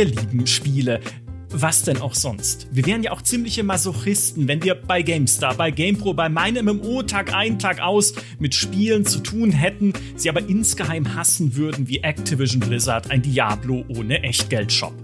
Wir lieben Spiele was denn auch sonst? Wir wären ja auch ziemliche Masochisten, wenn wir bei GameStar, bei GamePro, bei meinem MMO Tag ein, Tag aus mit Spielen zu tun hätten, sie aber insgeheim hassen würden wie Activision Blizzard ein Diablo ohne Echtgeldshop.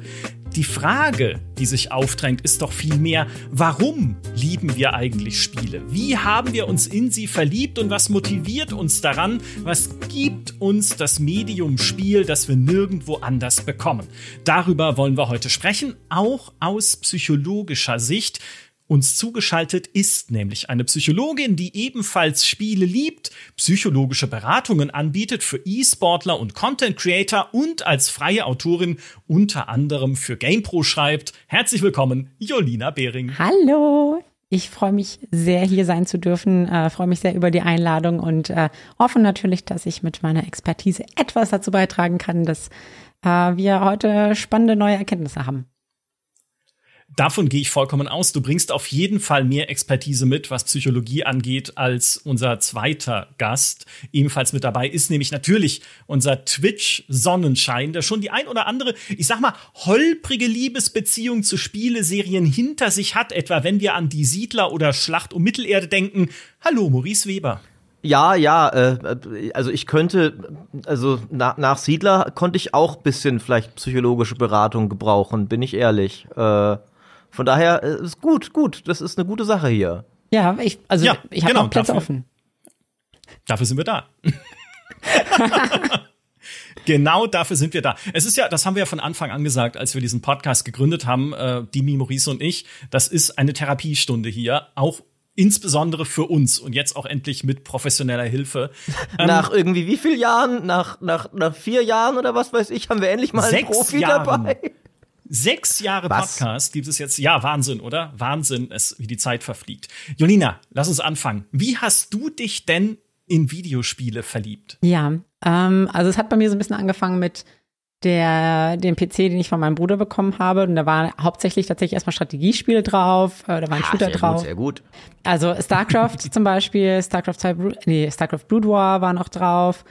Die Frage, die sich aufdrängt, ist doch vielmehr, warum lieben wir eigentlich Spiele? Wie haben wir uns in sie verliebt und was motiviert uns daran? Was gibt uns das Medium Spiel, das wir nirgendwo anders bekommen? Darüber wollen wir heute sprechen, auch aus psychologischer Sicht. Uns zugeschaltet ist nämlich eine Psychologin, die ebenfalls Spiele liebt, psychologische Beratungen anbietet für E-Sportler und Content Creator und als freie Autorin unter anderem für GamePro schreibt. Herzlich willkommen, Jolina Behring. Hallo. Ich freue mich sehr, hier sein zu dürfen, äh, freue mich sehr über die Einladung und äh, hoffe natürlich, dass ich mit meiner Expertise etwas dazu beitragen kann, dass äh, wir heute spannende neue Erkenntnisse haben. Davon gehe ich vollkommen aus. Du bringst auf jeden Fall mehr Expertise mit, was Psychologie angeht, als unser zweiter Gast. Ebenfalls mit dabei ist nämlich natürlich unser Twitch-Sonnenschein, der schon die ein oder andere, ich sag mal, holprige Liebesbeziehung zu Spieleserien hinter sich hat, etwa wenn wir an die Siedler oder Schlacht um Mittelerde denken. Hallo, Maurice Weber. Ja, ja, äh, also ich könnte, also na, nach Siedler konnte ich auch bisschen vielleicht psychologische Beratung gebrauchen, bin ich ehrlich. Äh von daher äh, ist gut, gut. Das ist eine gute Sache hier. Ja, ich, also ja, ich habe genau, auch Plätze dafür, offen. Dafür sind wir da. Genau dafür sind wir da. Es ist ja, das haben wir ja von Anfang an gesagt, als wir diesen Podcast gegründet haben, äh, Dimi, Maurice und ich. Das ist eine Therapiestunde hier, auch insbesondere für uns und jetzt auch endlich mit professioneller Hilfe. Ähm, nach irgendwie wie vielen Jahren? Nach, nach, nach vier Jahren oder was weiß ich, haben wir endlich mal einen Profi Jahren. dabei. Sechs Jahre Was? Podcast gibt es jetzt. Ja, Wahnsinn, oder? Wahnsinn, es, wie die Zeit verfliegt. Jolina, lass uns anfangen. Wie hast du dich denn in Videospiele verliebt? Ja, ähm, also es hat bei mir so ein bisschen angefangen mit der, dem PC, den ich von meinem Bruder bekommen habe. Und da waren hauptsächlich tatsächlich erstmal Strategiespiele drauf, äh, da war ein ah, Shooter sehr drauf. Gut, sehr gut. Also StarCraft zum Beispiel, StarCraft 2, nee, StarCraft Brood War war noch drauf.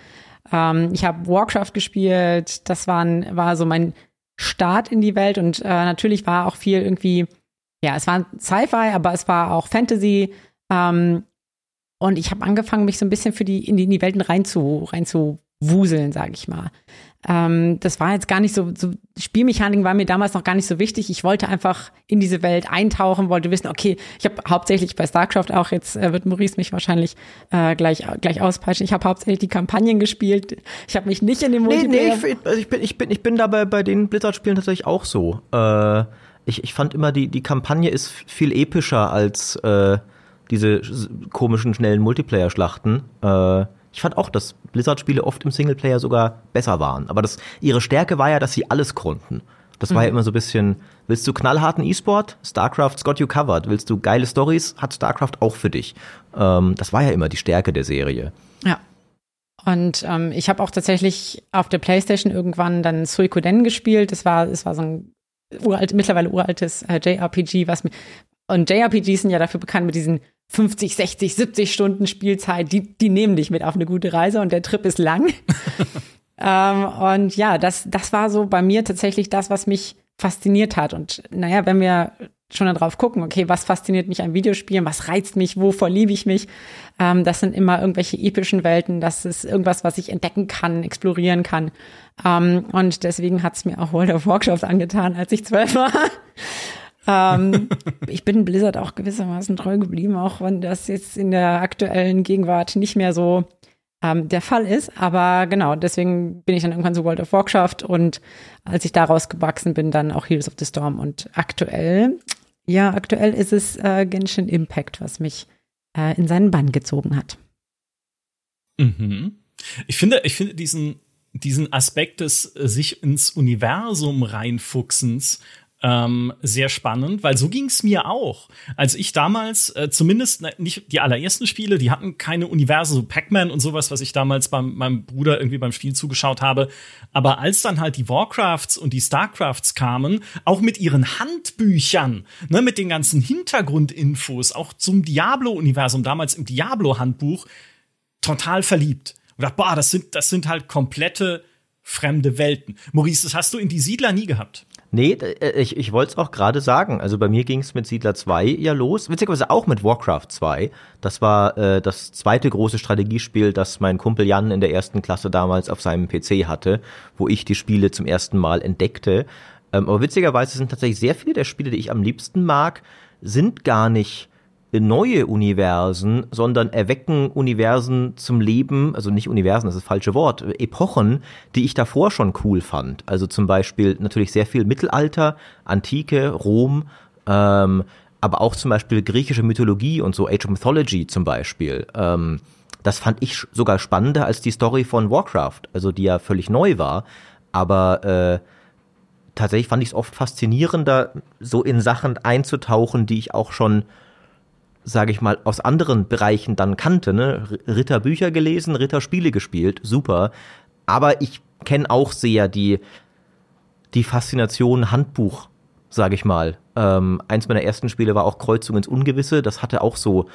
Ähm, ich habe Warcraft gespielt. Das waren, war so mein Start in die Welt und äh, natürlich war auch viel irgendwie, ja, es war Sci-Fi, aber es war auch Fantasy. Ähm, und ich habe angefangen, mich so ein bisschen für die in die, in die Welten rein zu, rein zu wuseln, sage ich mal. Ähm, das war jetzt gar nicht so, so, Spielmechaniken war mir damals noch gar nicht so wichtig. Ich wollte einfach in diese Welt eintauchen, wollte wissen, okay, ich habe hauptsächlich bei StarCraft auch, jetzt äh, wird Maurice mich wahrscheinlich äh, gleich, gleich auspeitschen, ich habe hauptsächlich die Kampagnen gespielt. Ich habe mich nicht in den Multiplayer... Nee, nee, ich, also ich, bin, ich, bin, ich bin da bei, bei den Blizzard-Spielen tatsächlich auch so. Äh, ich, ich fand immer, die, die Kampagne ist viel epischer als äh, diese komischen, schnellen Multiplayer-Schlachten. Äh, ich fand auch, dass Blizzard-Spiele oft im Singleplayer sogar besser waren. Aber das, ihre Stärke war ja, dass sie alles konnten. Das war ja mhm. immer so ein bisschen, willst du knallharten E-Sport? StarCraft's got you covered. Willst du geile Stories? Hat StarCraft auch für dich. Ähm, das war ja immer die Stärke der Serie. Ja. Und ähm, ich habe auch tatsächlich auf der Playstation irgendwann dann Suikoden gespielt. Das war, das war so ein uralt, mittlerweile uraltes äh, JRPG, was mir, und JRPGs sind ja dafür bekannt mit diesen 50, 60, 70 Stunden Spielzeit, die, die nehmen dich mit auf eine gute Reise und der Trip ist lang. ähm, und ja, das, das war so bei mir tatsächlich das, was mich fasziniert hat. Und naja, wenn wir schon darauf gucken, okay, was fasziniert mich an Videospielen, was reizt mich, wovor liebe ich mich, ähm, das sind immer irgendwelche epischen Welten, das ist irgendwas, was ich entdecken kann, explorieren kann. Ähm, und deswegen hat es mir auch World of Warcraft angetan, als ich zwölf war ähm, ich bin Blizzard auch gewissermaßen treu geblieben, auch wenn das jetzt in der aktuellen Gegenwart nicht mehr so ähm, der Fall ist. Aber genau, deswegen bin ich dann irgendwann zu World of Warcraft und als ich daraus gewachsen bin, dann auch Heroes of the Storm. Und aktuell, ja, aktuell ist es äh, Genshin Impact, was mich äh, in seinen Bann gezogen hat. Mhm. Ich finde, ich finde diesen, diesen Aspekt des äh, sich ins Universum reinfuchsens ähm, sehr spannend, weil so ging es mir auch. Als ich damals, äh, zumindest nicht die allerersten Spiele, die hatten keine Universen, so Pac-Man und sowas, was ich damals beim meinem Bruder irgendwie beim Spiel zugeschaut habe. Aber als dann halt die Warcrafts und die Starcrafts kamen, auch mit ihren Handbüchern, ne, mit den ganzen Hintergrundinfos, auch zum Diablo-Universum, damals im Diablo-Handbuch, total verliebt. Und dachte, boah, das sind, das sind halt komplette fremde Welten. Maurice, das hast du in die Siedler nie gehabt. Nee, äh, ich, ich wollte es auch gerade sagen. Also bei mir ging es mit Siedler 2 ja los. Witzigerweise auch mit Warcraft 2. Das war äh, das zweite große Strategiespiel, das mein Kumpel Jan in der ersten Klasse damals auf seinem PC hatte, wo ich die Spiele zum ersten Mal entdeckte. Ähm, aber witzigerweise sind tatsächlich sehr viele der Spiele, die ich am liebsten mag, sind gar nicht neue Universen, sondern erwecken Universen zum Leben, also nicht Universen, das ist das falsche Wort, Epochen, die ich davor schon cool fand. Also zum Beispiel natürlich sehr viel Mittelalter, Antike, Rom, ähm, aber auch zum Beispiel griechische Mythologie und so Age of Mythology zum Beispiel. Ähm, das fand ich sogar spannender als die Story von Warcraft, also die ja völlig neu war. Aber äh, tatsächlich fand ich es oft faszinierender, so in Sachen einzutauchen, die ich auch schon sage ich mal, aus anderen Bereichen dann kannte. Ne? Ritterbücher gelesen, Ritterspiele gespielt, super. Aber ich kenne auch sehr die, die Faszination Handbuch, sage ich mal. Ähm, eins meiner ersten Spiele war auch Kreuzung ins Ungewisse. Das hatte auch so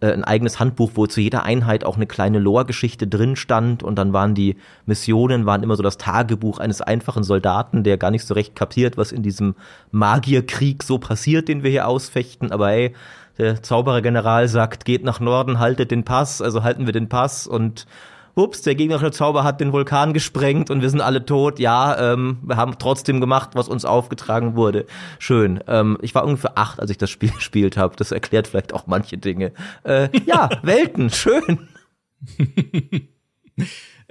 äh, ein eigenes Handbuch, wo zu jeder Einheit auch eine kleine Lore-Geschichte drin stand und dann waren die Missionen, waren immer so das Tagebuch eines einfachen Soldaten, der gar nicht so recht kapiert, was in diesem Magierkrieg so passiert, den wir hier ausfechten, aber ey, der Zauberer-General sagt, geht nach Norden, haltet den Pass, also halten wir den Pass und ups, der gegnerische Zauber hat den Vulkan gesprengt und wir sind alle tot. Ja, ähm, wir haben trotzdem gemacht, was uns aufgetragen wurde. Schön. Ähm, ich war ungefähr acht, als ich das Spiel gespielt habe. Das erklärt vielleicht auch manche Dinge. Äh, ja, Welten, schön.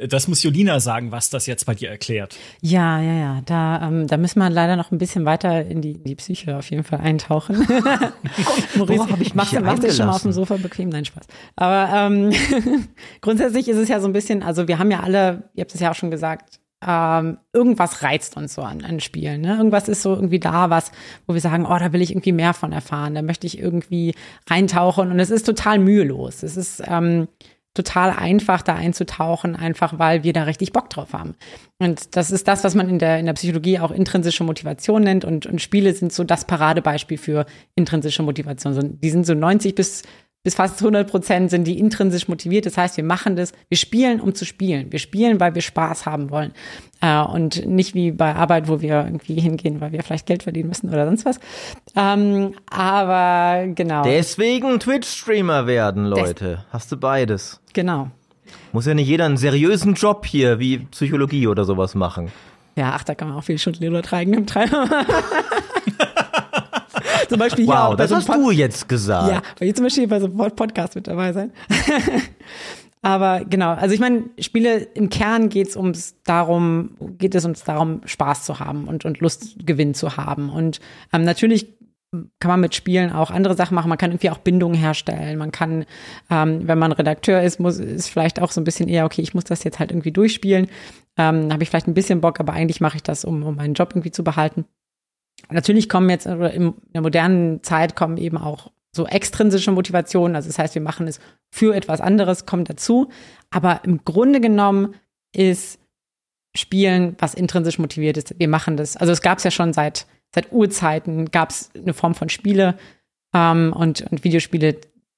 Das muss Jolina sagen, was das jetzt bei dir erklärt. Ja, ja, ja. Da, ähm, da müssen wir leider noch ein bisschen weiter in die, in die Psyche auf jeden Fall eintauchen. Maurice, hab ich machst, machst dich schon mal auf dem Sofa bequem? Nein, Spaß. Aber ähm, grundsätzlich ist es ja so ein bisschen, also wir haben ja alle, ihr habt es ja auch schon gesagt, ähm, irgendwas reizt uns so an, an Spielen. Ne? Irgendwas ist so irgendwie da, was, wo wir sagen, oh, da will ich irgendwie mehr von erfahren, da möchte ich irgendwie reintauchen und es ist total mühelos. Es ist ähm, total einfach, da einzutauchen, einfach weil wir da richtig Bock drauf haben. Und das ist das, was man in der, in der Psychologie auch intrinsische Motivation nennt. Und, und Spiele sind so das Paradebeispiel für intrinsische Motivation. Die sind so 90 bis bis fast 100 Prozent sind die intrinsisch motiviert. Das heißt, wir machen das, wir spielen, um zu spielen. Wir spielen, weil wir Spaß haben wollen. Äh, und nicht wie bei Arbeit, wo wir irgendwie hingehen, weil wir vielleicht Geld verdienen müssen oder sonst was. Ähm, aber genau. Deswegen Twitch-Streamer werden, Leute. Des Hast du beides. Genau. Muss ja nicht jeder einen seriösen Job hier wie Psychologie oder sowas machen. Ja, ach, da kann man auch viel Stunden übertragen im Treiber. zum Beispiel wow, das so hast Pod du jetzt gesagt. Ja, weil hier zum Beispiel bei so einem Podcast mit dabei sein. Aber genau, also ich meine, Spiele im Kern geht es ums darum, geht es uns darum, Spaß zu haben und, und Lustgewinn zu haben. Und ähm, natürlich kann man mit Spielen auch andere Sachen machen. Man kann irgendwie auch Bindungen herstellen. Man kann, ähm, wenn man Redakteur ist, muss ist vielleicht auch so ein bisschen eher, okay, ich muss das jetzt halt irgendwie durchspielen. Ähm, habe ich vielleicht ein bisschen Bock, aber eigentlich mache ich das, um, um meinen Job irgendwie zu behalten. Natürlich kommen jetzt, oder in der modernen Zeit kommen eben auch so extrinsische Motivationen. Also das heißt, wir machen es für etwas anderes, kommt dazu. Aber im Grunde genommen ist Spielen, was intrinsisch motiviert ist. Wir machen das. Also es gab es ja schon seit, seit Urzeiten, gab es eine Form von Spiele. Ähm, und, und Videospiele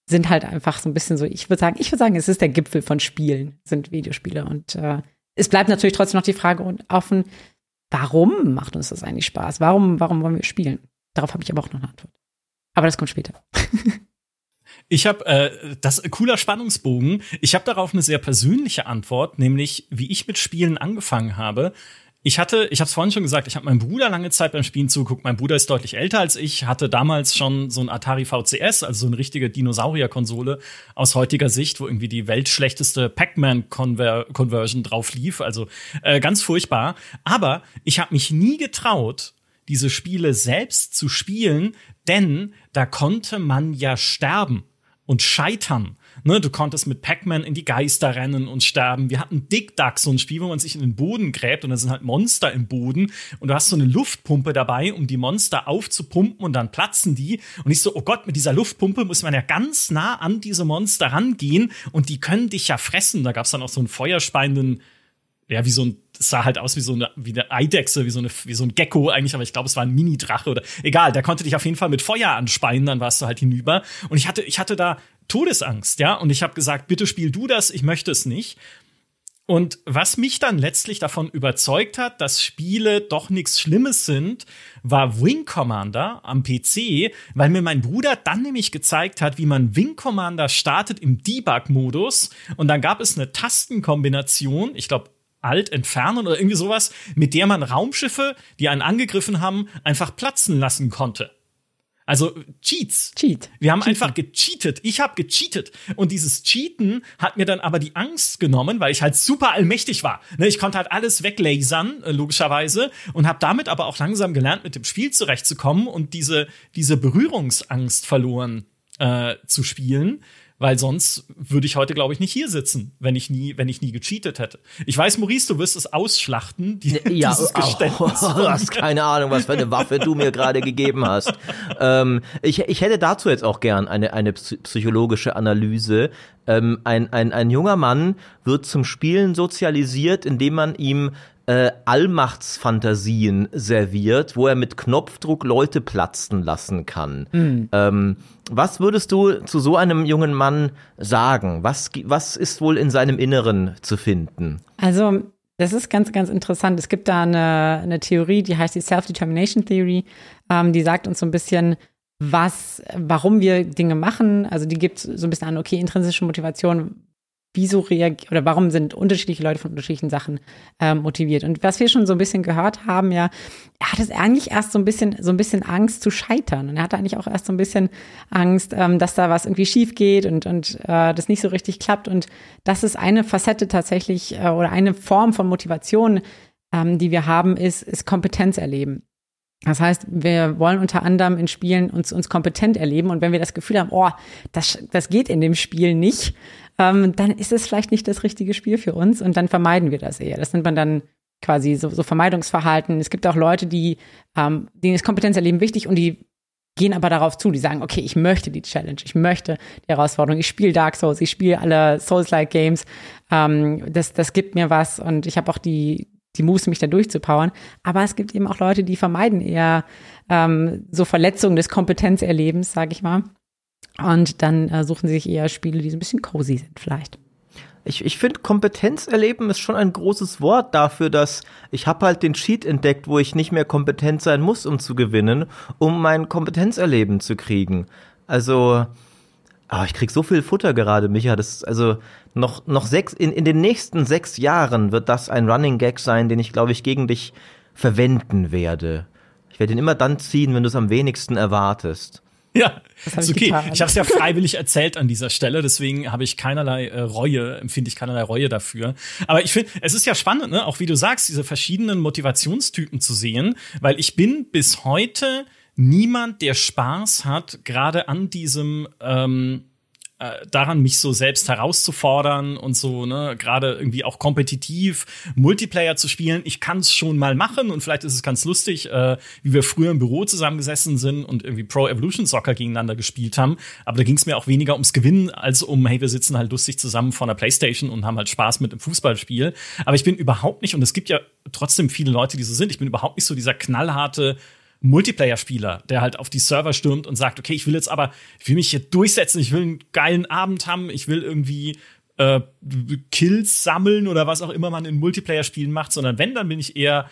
sind halt einfach so ein bisschen so, ich würde sagen, ich würde sagen, es ist der Gipfel von Spielen, sind Videospiele. Und äh, es bleibt natürlich trotzdem noch die Frage offen, warum macht uns das eigentlich Spaß? Warum, warum wollen wir spielen? Darauf habe ich aber auch noch eine Antwort. Aber das kommt später. Ich habe äh, das cooler Spannungsbogen. Ich habe darauf eine sehr persönliche Antwort, nämlich wie ich mit Spielen angefangen habe ich hatte, ich habe es vorhin schon gesagt, ich habe meinem Bruder lange Zeit beim Spielen zugeguckt. Mein Bruder ist deutlich älter als ich, hatte damals schon so ein Atari VCS, also so eine richtige Dinosaurier-Konsole aus heutiger Sicht, wo irgendwie die weltschlechteste Pac-Man-Conversion drauf lief. Also äh, ganz furchtbar. Aber ich habe mich nie getraut, diese Spiele selbst zu spielen, denn da konnte man ja sterben und scheitern. Ne, du konntest mit Pac-Man in die Geister rennen und sterben. Wir hatten Dick Duck, so ein Spiel, wo man sich in den Boden gräbt und da sind halt Monster im Boden und du hast so eine Luftpumpe dabei, um die Monster aufzupumpen und dann platzen die. Und ich so, oh Gott, mit dieser Luftpumpe muss man ja ganz nah an diese Monster rangehen und die können dich ja fressen. Da gab es dann auch so einen feuerspeienden ja, wie so ein, es sah halt aus wie so eine, wie eine Eidechse, wie so, eine, wie so ein Gecko eigentlich, aber ich glaube, es war ein Mini-Drache oder egal, der konnte dich auf jeden Fall mit Feuer anspeien, dann warst du halt hinüber. Und ich hatte, ich hatte da Todesangst, ja, und ich habe gesagt, bitte spiel du das, ich möchte es nicht. Und was mich dann letztlich davon überzeugt hat, dass Spiele doch nichts Schlimmes sind, war Wing Commander am PC, weil mir mein Bruder dann nämlich gezeigt hat, wie man Wing Commander startet im Debug-Modus. Und dann gab es eine Tastenkombination, ich glaube Alt entfernen oder irgendwie sowas, mit der man Raumschiffe, die einen angegriffen haben, einfach platzen lassen konnte. Also Cheats. Cheat. Wir haben Cheaten. einfach gecheatet. Ich habe gecheatet. Und dieses Cheaten hat mir dann aber die Angst genommen, weil ich halt super allmächtig war. Ne, ich konnte halt alles weglasern, äh, logischerweise. Und habe damit aber auch langsam gelernt, mit dem Spiel zurechtzukommen und diese, diese Berührungsangst verloren äh, zu spielen weil sonst würde ich heute, glaube ich, nicht hier sitzen, wenn ich nie, wenn ich nie gecheatet hätte. Ich weiß, Maurice, du wirst es ausschlachten, die, ja, dieses Geständnis. Oh, du hast keine Ahnung, was für eine Waffe du mir gerade gegeben hast. Ähm, ich, ich hätte dazu jetzt auch gern eine, eine psychologische Analyse. Ähm, ein, ein, ein junger Mann wird zum Spielen sozialisiert, indem man ihm äh, Allmachtsfantasien serviert, wo er mit Knopfdruck Leute platzen lassen kann. Mhm. Ähm, was würdest du zu so einem jungen Mann sagen? Was, was ist wohl in seinem Inneren zu finden? Also, das ist ganz, ganz interessant. Es gibt da eine, eine Theorie, die heißt die Self-Determination Theory. Ähm, die sagt uns so ein bisschen, was, warum wir Dinge machen. Also die gibt so ein bisschen an, okay, intrinsische Motivation, wieso reagiert oder warum sind unterschiedliche Leute von unterschiedlichen Sachen ähm, motiviert. Und was wir schon so ein bisschen gehört haben, ja, er hatte eigentlich erst so ein bisschen, so ein bisschen Angst zu scheitern. Und er hatte eigentlich auch erst so ein bisschen Angst, ähm, dass da was irgendwie schief geht und, und äh, das nicht so richtig klappt. Und das ist eine Facette tatsächlich äh, oder eine Form von Motivation, ähm, die wir haben, ist, ist Kompetenz erleben. Das heißt, wir wollen unter anderem in Spielen uns, uns kompetent erleben und wenn wir das Gefühl haben, oh, das, das geht in dem Spiel nicht, ähm, dann ist es vielleicht nicht das richtige Spiel für uns und dann vermeiden wir das eher. Das nennt man dann quasi so, so Vermeidungsverhalten. Es gibt auch Leute, die, ähm, denen ist Kompetenzerleben wichtig und die gehen aber darauf zu, die sagen, okay, ich möchte die Challenge, ich möchte die Herausforderung, ich spiele Dark Souls, ich spiele alle Souls-like Games, ähm, das, das gibt mir was und ich habe auch die, die Muße, mich da durchzupowern. Aber es gibt eben auch Leute, die vermeiden eher ähm, so Verletzungen des Kompetenzerlebens, sage ich mal. Und dann äh, suchen sie sich eher Spiele, die so ein bisschen cozy sind, vielleicht. Ich, ich finde, Kompetenz erleben ist schon ein großes Wort dafür, dass ich habe halt den Cheat entdeckt, wo ich nicht mehr kompetent sein muss, um zu gewinnen, um mein Kompetenzerleben zu kriegen. Also, oh, ich krieg so viel Futter gerade, Micha. Das also noch noch sechs in, in den nächsten sechs Jahren wird das ein Running Gag sein, den ich glaube ich gegen dich verwenden werde. Ich werde ihn immer dann ziehen, wenn du es am wenigsten erwartest. Ja, ist okay. Getan. Ich habe es ja freiwillig erzählt an dieser Stelle, deswegen habe ich keinerlei äh, Reue, empfinde ich keinerlei Reue dafür. Aber ich finde, es ist ja spannend, ne? auch wie du sagst, diese verschiedenen Motivationstypen zu sehen, weil ich bin bis heute niemand, der Spaß hat, gerade an diesem ähm, äh, daran, mich so selbst herauszufordern und so, ne, gerade irgendwie auch kompetitiv Multiplayer zu spielen. Ich kann es schon mal machen und vielleicht ist es ganz lustig, äh, wie wir früher im Büro zusammengesessen sind und irgendwie Pro Evolution Soccer gegeneinander gespielt haben. Aber da ging es mir auch weniger ums Gewinnen als um, hey, wir sitzen halt lustig zusammen vor einer Playstation und haben halt Spaß mit dem Fußballspiel. Aber ich bin überhaupt nicht, und es gibt ja trotzdem viele Leute, die so sind, ich bin überhaupt nicht so dieser knallharte Multiplayer-Spieler, der halt auf die Server stürmt und sagt, okay, ich will jetzt aber, ich will mich hier durchsetzen, ich will einen geilen Abend haben, ich will irgendwie äh, Kills sammeln oder was auch immer man in Multiplayer-Spielen macht, sondern wenn, dann bin ich eher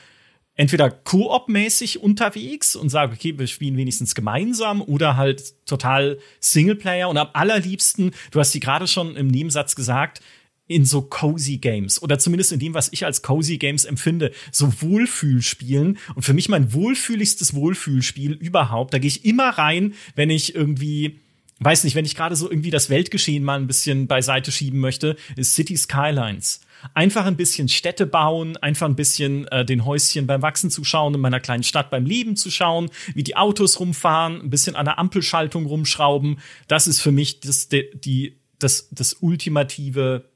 entweder Koop-mäßig unterwegs und sage, okay, wir spielen wenigstens gemeinsam oder halt total Singleplayer und am allerliebsten, du hast die gerade schon im Nebensatz gesagt, in so cozy Games oder zumindest in dem, was ich als cozy Games empfinde, so Wohlfühlspielen. Und für mich mein wohlfühligstes Wohlfühlspiel überhaupt. Da gehe ich immer rein, wenn ich irgendwie weiß nicht, wenn ich gerade so irgendwie das Weltgeschehen mal ein bisschen beiseite schieben möchte, ist City Skylines. Einfach ein bisschen Städte bauen, einfach ein bisschen äh, den Häuschen beim Wachsen zu schauen, in meiner kleinen Stadt beim Leben zu schauen, wie die Autos rumfahren, ein bisschen an der Ampelschaltung rumschrauben. Das ist für mich das, die, das, das ultimative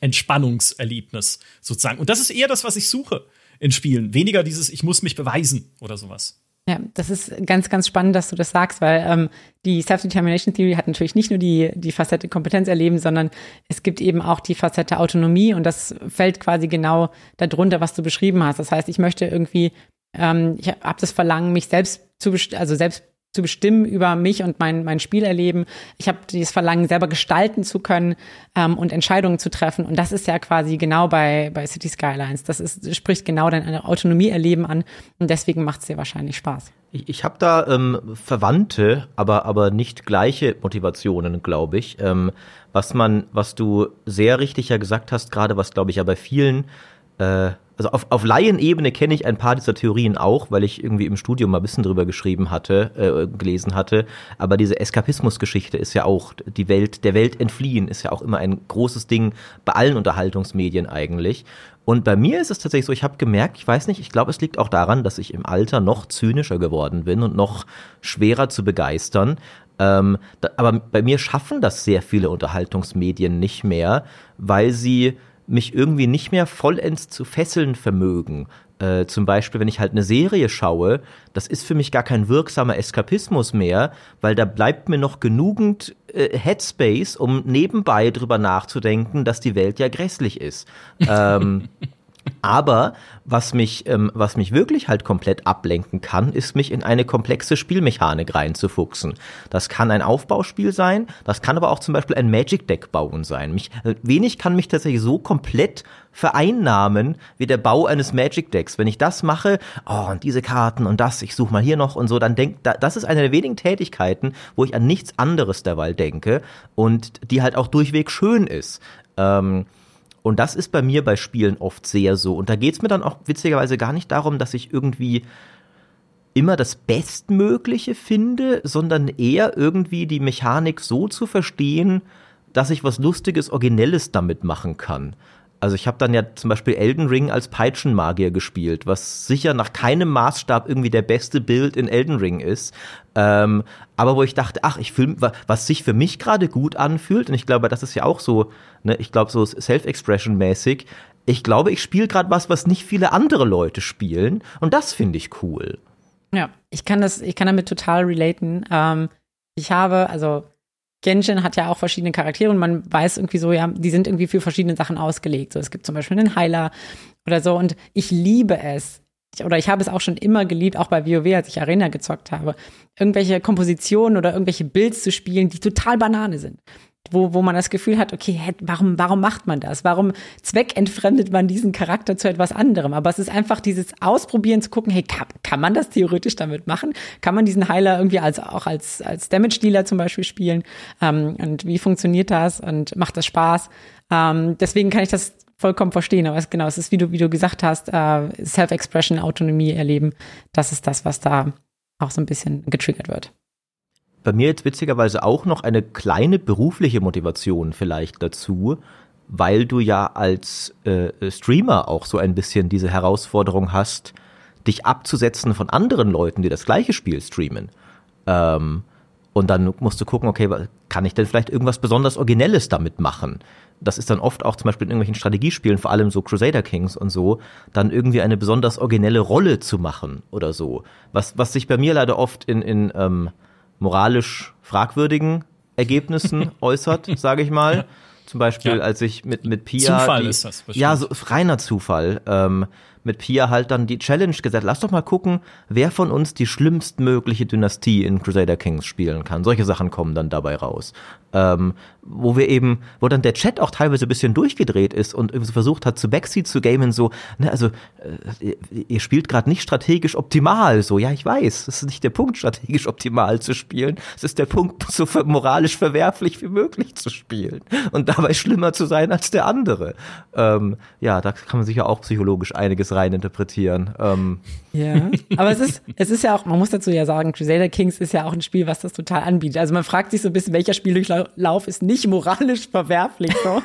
Entspannungserlebnis sozusagen. Und das ist eher das, was ich suche in Spielen. Weniger dieses, ich muss mich beweisen oder sowas. Ja, das ist ganz, ganz spannend, dass du das sagst, weil ähm, die Self-Determination Theory hat natürlich nicht nur die, die Facette Kompetenz erleben, sondern es gibt eben auch die Facette Autonomie und das fällt quasi genau darunter, was du beschrieben hast. Das heißt, ich möchte irgendwie, ähm, ich habe das Verlangen, mich selbst zu, also selbst zu bestimmen über mich und mein, mein Spielerleben. Ich habe dieses Verlangen, selber gestalten zu können ähm, und Entscheidungen zu treffen. Und das ist ja quasi genau bei, bei City Skylines. Das ist, spricht genau dein Autonomieerleben an und deswegen macht es dir wahrscheinlich Spaß. Ich, ich habe da ähm, Verwandte, aber, aber nicht gleiche Motivationen, glaube ich. Ähm, was man, was du sehr richtig ja gesagt hast, gerade was, glaube ich, ja bei vielen äh, also auf, auf Laienebene kenne ich ein paar dieser Theorien auch, weil ich irgendwie im Studium mal ein bisschen drüber geschrieben hatte, äh, gelesen hatte. Aber diese Eskapismusgeschichte ist ja auch, die Welt, der Welt entfliehen, ist ja auch immer ein großes Ding bei allen Unterhaltungsmedien eigentlich. Und bei mir ist es tatsächlich so, ich habe gemerkt, ich weiß nicht, ich glaube, es liegt auch daran, dass ich im Alter noch zynischer geworden bin und noch schwerer zu begeistern. Ähm, da, aber bei mir schaffen das sehr viele Unterhaltungsmedien nicht mehr, weil sie mich irgendwie nicht mehr vollends zu fesseln vermögen. Äh, zum Beispiel, wenn ich halt eine Serie schaue, das ist für mich gar kein wirksamer Eskapismus mehr, weil da bleibt mir noch genügend äh, Headspace, um nebenbei drüber nachzudenken, dass die Welt ja grässlich ist. ähm, aber was mich, ähm, was mich wirklich halt komplett ablenken kann, ist mich in eine komplexe Spielmechanik reinzufuchsen. Das kann ein Aufbauspiel sein, das kann aber auch zum Beispiel ein Magic Deck bauen sein. Mich, äh, wenig kann mich tatsächlich so komplett vereinnahmen wie der Bau eines Magic Decks. Wenn ich das mache, oh, und diese Karten und das, ich suche mal hier noch und so, dann denk, da, das ist eine der wenigen Tätigkeiten, wo ich an nichts anderes derweil denke und die halt auch durchweg schön ist. Ähm, und das ist bei mir bei Spielen oft sehr so. Und da geht es mir dann auch witzigerweise gar nicht darum, dass ich irgendwie immer das Bestmögliche finde, sondern eher irgendwie die Mechanik so zu verstehen, dass ich was Lustiges, Originelles damit machen kann. Also ich habe dann ja zum Beispiel Elden Ring als Peitschenmagier gespielt, was sicher nach keinem Maßstab irgendwie der beste Bild in Elden Ring ist. Ähm, aber wo ich dachte, ach, ich fühle, was sich für mich gerade gut anfühlt, und ich glaube, das ist ja auch so, ne, ich glaube, so Self-Expression-mäßig, ich glaube, ich spiele gerade was, was nicht viele andere Leute spielen, und das finde ich cool. Ja, ich kann das, ich kann damit total relaten. Ähm, ich habe, also Genshin hat ja auch verschiedene Charaktere und man weiß irgendwie so, ja, die sind irgendwie für verschiedene Sachen ausgelegt. So, es gibt zum Beispiel einen Heiler oder so und ich liebe es. Oder ich habe es auch schon immer geliebt, auch bei WoW, als ich Arena gezockt habe, irgendwelche Kompositionen oder irgendwelche Builds zu spielen, die total Banane sind wo, wo man das Gefühl hat, okay, warum, warum macht man das? Warum zweckentfremdet man diesen Charakter zu etwas anderem? Aber es ist einfach dieses Ausprobieren zu gucken, hey, kann, kann man das theoretisch damit machen? Kann man diesen Heiler irgendwie als, auch als, als Damage-Dealer zum Beispiel spielen? Ähm, und wie funktioniert das? Und macht das Spaß? Ähm, deswegen kann ich das vollkommen verstehen. Aber es, genau, es ist, wie du, wie du gesagt hast, äh, Self-Expression, Autonomie erleben. Das ist das, was da auch so ein bisschen getriggert wird bei mir jetzt witzigerweise auch noch eine kleine berufliche Motivation vielleicht dazu, weil du ja als äh, Streamer auch so ein bisschen diese Herausforderung hast, dich abzusetzen von anderen Leuten, die das gleiche Spiel streamen. Ähm, und dann musst du gucken, okay, kann ich denn vielleicht irgendwas besonders Originelles damit machen? Das ist dann oft auch zum Beispiel in irgendwelchen Strategiespielen, vor allem so Crusader Kings und so, dann irgendwie eine besonders originelle Rolle zu machen oder so. Was, was sich bei mir leider oft in, in ähm, moralisch fragwürdigen Ergebnissen äußert, sage ich mal. Zum Beispiel, ja. als ich mit, mit Pia. Zufall die, ist das. Bestimmt. Ja, so reiner Zufall. Ähm, mit Pia halt dann die Challenge gesagt, lass doch mal gucken, wer von uns die schlimmstmögliche Dynastie in Crusader Kings spielen kann. Solche Sachen kommen dann dabei raus ähm, wo wir eben, wo dann der Chat auch teilweise ein bisschen durchgedreht ist und irgendwie so versucht hat, zu Backseat zu gamen, so, ne, also äh, ihr spielt gerade nicht strategisch optimal, so, ja, ich weiß, es ist nicht der Punkt, strategisch optimal zu spielen, es ist der Punkt, so moralisch verwerflich wie möglich zu spielen und dabei schlimmer zu sein als der andere. Ähm, ja, da kann man sich ja auch psychologisch einiges reininterpretieren. Ähm. Ja, aber es ist, es ist ja auch, man muss dazu ja sagen, Crusader Kings ist ja auch ein Spiel, was das total anbietet. Also man fragt sich so ein bisschen, welcher Spieldurchlauf Lauf ist nicht moralisch verwerflich. So.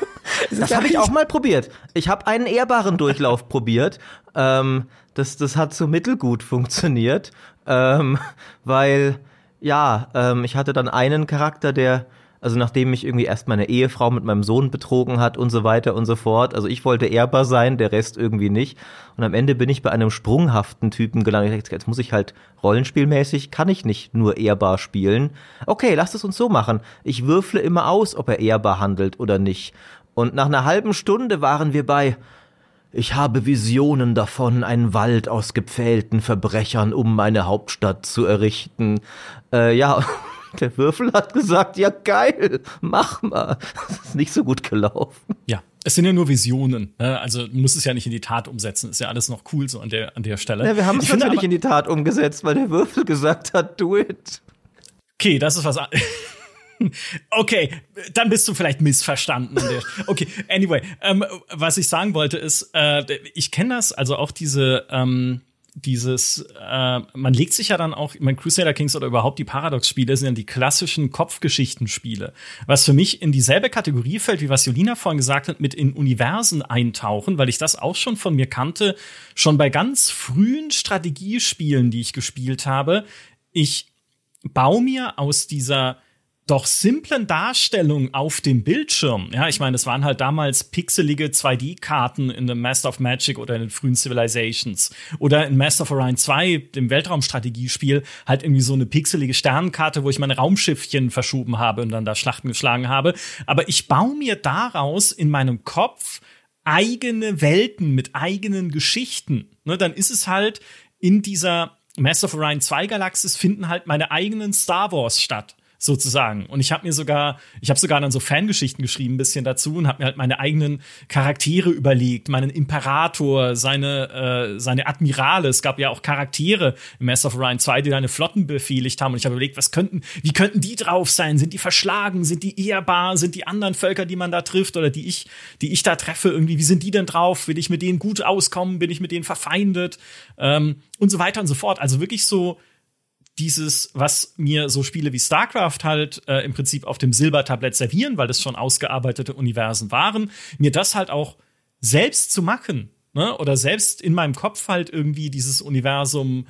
das habe ich auch mal probiert. Ich habe einen ehrbaren Durchlauf probiert. Ähm, das, das hat so mittelgut funktioniert, ähm, weil ja, ähm, ich hatte dann einen Charakter, der also nachdem mich irgendwie erst meine Ehefrau mit meinem Sohn betrogen hat und so weiter und so fort. Also ich wollte ehrbar sein, der Rest irgendwie nicht. Und am Ende bin ich bei einem sprunghaften Typen gelandet. Jetzt muss ich halt rollenspielmäßig, kann ich nicht nur ehrbar spielen. Okay, lasst es uns so machen. Ich würfle immer aus, ob er ehrbar handelt oder nicht. Und nach einer halben Stunde waren wir bei ich habe Visionen davon, einen Wald aus gepfählten Verbrechern um meine Hauptstadt zu errichten. Äh, ja, der Würfel hat gesagt, ja geil, mach mal. Das ist nicht so gut gelaufen. Ja, es sind ja nur Visionen. Ne? Also du musst es ja nicht in die Tat umsetzen. Ist ja alles noch cool so an der, an der Stelle. Ja, wir haben es natürlich aber, in die Tat umgesetzt, weil der Würfel gesagt hat, do it. Okay, das ist was. Okay, dann bist du vielleicht missverstanden. Okay, anyway, ähm, was ich sagen wollte ist, äh, ich kenne das, also auch diese, ähm, dieses, äh, man legt sich ja dann auch, mein Crusader Kings oder überhaupt die Paradox-Spiele sind ja die klassischen Kopfgeschichten-Spiele. Was für mich in dieselbe Kategorie fällt, wie was Jolina vorhin gesagt hat, mit in Universen eintauchen, weil ich das auch schon von mir kannte, schon bei ganz frühen Strategiespielen, die ich gespielt habe. Ich baue mir aus dieser doch simplen Darstellung auf dem Bildschirm. Ja, ich meine, es waren halt damals pixelige 2D-Karten in The Master of Magic oder in den frühen Civilizations. Oder in Master of Orion 2, dem Weltraumstrategiespiel, halt irgendwie so eine pixelige Sternenkarte, wo ich meine Raumschiffchen verschoben habe und dann da Schlachten geschlagen habe. Aber ich baue mir daraus in meinem Kopf eigene Welten mit eigenen Geschichten. Ne, dann ist es halt in dieser Master of Orion 2 Galaxis finden halt meine eigenen Star Wars statt sozusagen. Und ich habe mir sogar, ich habe sogar dann so Fangeschichten geschrieben, ein bisschen dazu und habe mir halt meine eigenen Charaktere überlegt, meinen Imperator, seine, äh, seine Admirale. Es gab ja auch Charaktere im Master of Orion 2, die deine Flotten befehligt haben. Und ich habe überlegt, was könnten, wie könnten die drauf sein? Sind die verschlagen? Sind die ehrbar? Sind die anderen Völker, die man da trifft oder die ich, die ich da treffe, irgendwie, wie sind die denn drauf? Will ich mit denen gut auskommen? Bin ich mit denen verfeindet? Ähm, und so weiter und so fort. Also wirklich so dieses, was mir so Spiele wie StarCraft halt äh, im Prinzip auf dem Silbertablett servieren, weil das schon ausgearbeitete Universen waren, mir das halt auch selbst zu machen, ne? Oder selbst in meinem Kopf halt irgendwie dieses Universum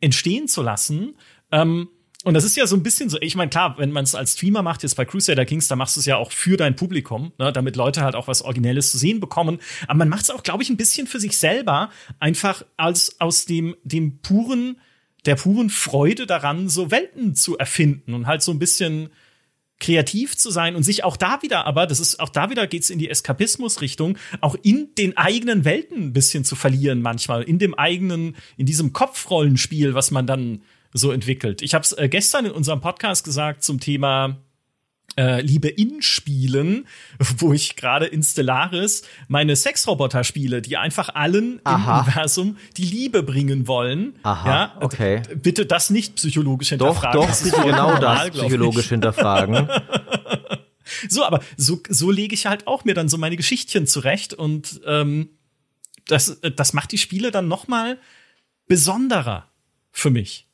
entstehen zu lassen. Ähm, und das ist ja so ein bisschen so, ich meine, klar, wenn man es als Streamer macht, jetzt bei Crusader Kings, da machst du es ja auch für dein Publikum, ne, damit Leute halt auch was Originelles zu sehen bekommen. Aber man macht es auch, glaube ich, ein bisschen für sich selber, einfach als aus dem, dem puren der puren Freude daran, so Welten zu erfinden und halt so ein bisschen kreativ zu sein und sich auch da wieder, aber das ist auch da wieder geht's in die Eskapismus-Richtung, auch in den eigenen Welten ein bisschen zu verlieren manchmal, in dem eigenen, in diesem Kopfrollenspiel, was man dann so entwickelt. Ich habe es äh, gestern in unserem Podcast gesagt zum Thema äh, Liebe in Spielen, wo ich gerade in Stellaris meine Sexroboter spiele, die einfach allen Aha. im Universum die Liebe bringen wollen. Aha, ja, okay. Bitte das nicht psychologisch hinterfragen. Doch, doch, bitte genau normal, das psychologisch hinterfragen. so, aber so, so lege ich halt auch mir dann so meine Geschichtchen zurecht und ähm, das, das macht die Spiele dann noch mal besonderer für mich.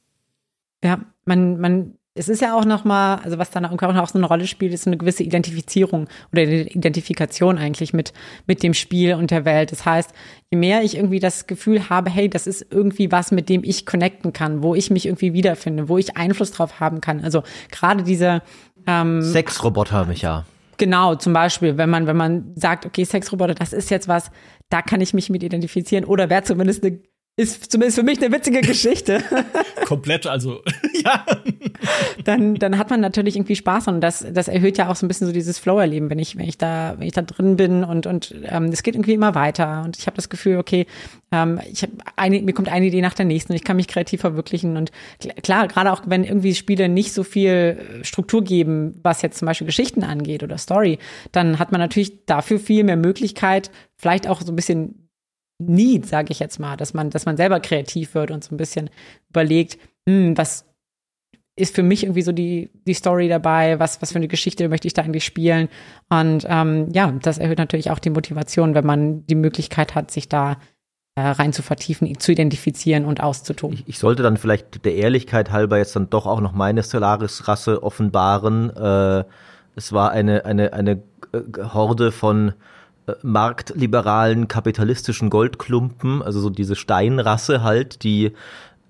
Ja, man, man es ist ja auch noch mal, also was dann auch noch so eine Rolle spielt, ist eine gewisse Identifizierung oder Identifikation eigentlich mit mit dem Spiel und der Welt. Das heißt, je mehr ich irgendwie das Gefühl habe, hey, das ist irgendwie was, mit dem ich connecten kann, wo ich mich irgendwie wiederfinde, wo ich Einfluss drauf haben kann. Also gerade diese ähm, Sexroboter, Micha. Genau, zum Beispiel, wenn man wenn man sagt, okay, Sexroboter, das ist jetzt was, da kann ich mich mit identifizieren oder wäre zumindest eine ist zumindest für mich eine witzige Geschichte. Komplett, also, ja. Dann, dann hat man natürlich irgendwie Spaß und das, das erhöht ja auch so ein bisschen so dieses Flow-Erleben, wenn ich, wenn ich da, wenn ich da drin bin und, und ähm, es geht irgendwie immer weiter und ich habe das Gefühl, okay, ähm, ich hab eine, mir kommt eine Idee nach der nächsten und ich kann mich kreativ verwirklichen und klar, gerade auch wenn irgendwie Spiele nicht so viel Struktur geben, was jetzt zum Beispiel Geschichten angeht oder Story, dann hat man natürlich dafür viel mehr Möglichkeit, vielleicht auch so ein bisschen Need, sage ich jetzt mal, dass man, dass man selber kreativ wird und so ein bisschen überlegt, hm, was ist für mich irgendwie so die, die Story dabei, was, was für eine Geschichte möchte ich da eigentlich spielen. Und ähm, ja, das erhöht natürlich auch die Motivation, wenn man die Möglichkeit hat, sich da äh, rein zu vertiefen, zu identifizieren und auszutoben. Ich, ich, sollte dann vielleicht der Ehrlichkeit halber jetzt dann doch auch noch meine Stellaris-Rasse offenbaren. Äh, es war eine, eine, eine äh, Horde von marktliberalen kapitalistischen Goldklumpen, also so diese Steinrasse halt, die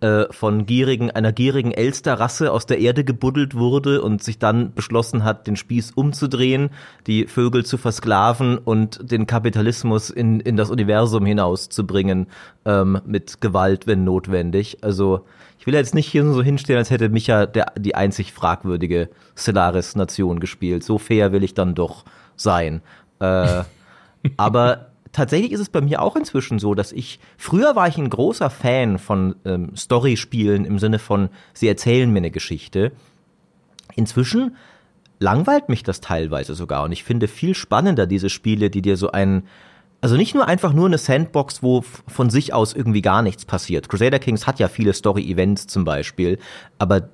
äh, von gierigen, einer gierigen Elsterrasse aus der Erde gebuddelt wurde und sich dann beschlossen hat, den Spieß umzudrehen, die Vögel zu versklaven und den Kapitalismus in, in das Universum hinauszubringen, ähm, mit Gewalt, wenn notwendig. Also ich will jetzt nicht hier so hinstellen, als hätte Micha der, die einzig fragwürdige Stellaris-Nation gespielt. So fair will ich dann doch sein. Äh, aber tatsächlich ist es bei mir auch inzwischen so, dass ich, früher war ich ein großer Fan von ähm, Story-Spielen im Sinne von, sie erzählen mir eine Geschichte. Inzwischen langweilt mich das teilweise sogar und ich finde viel spannender diese Spiele, die dir so einen, also nicht nur einfach nur eine Sandbox, wo von sich aus irgendwie gar nichts passiert. Crusader Kings hat ja viele Story-Events zum Beispiel, aber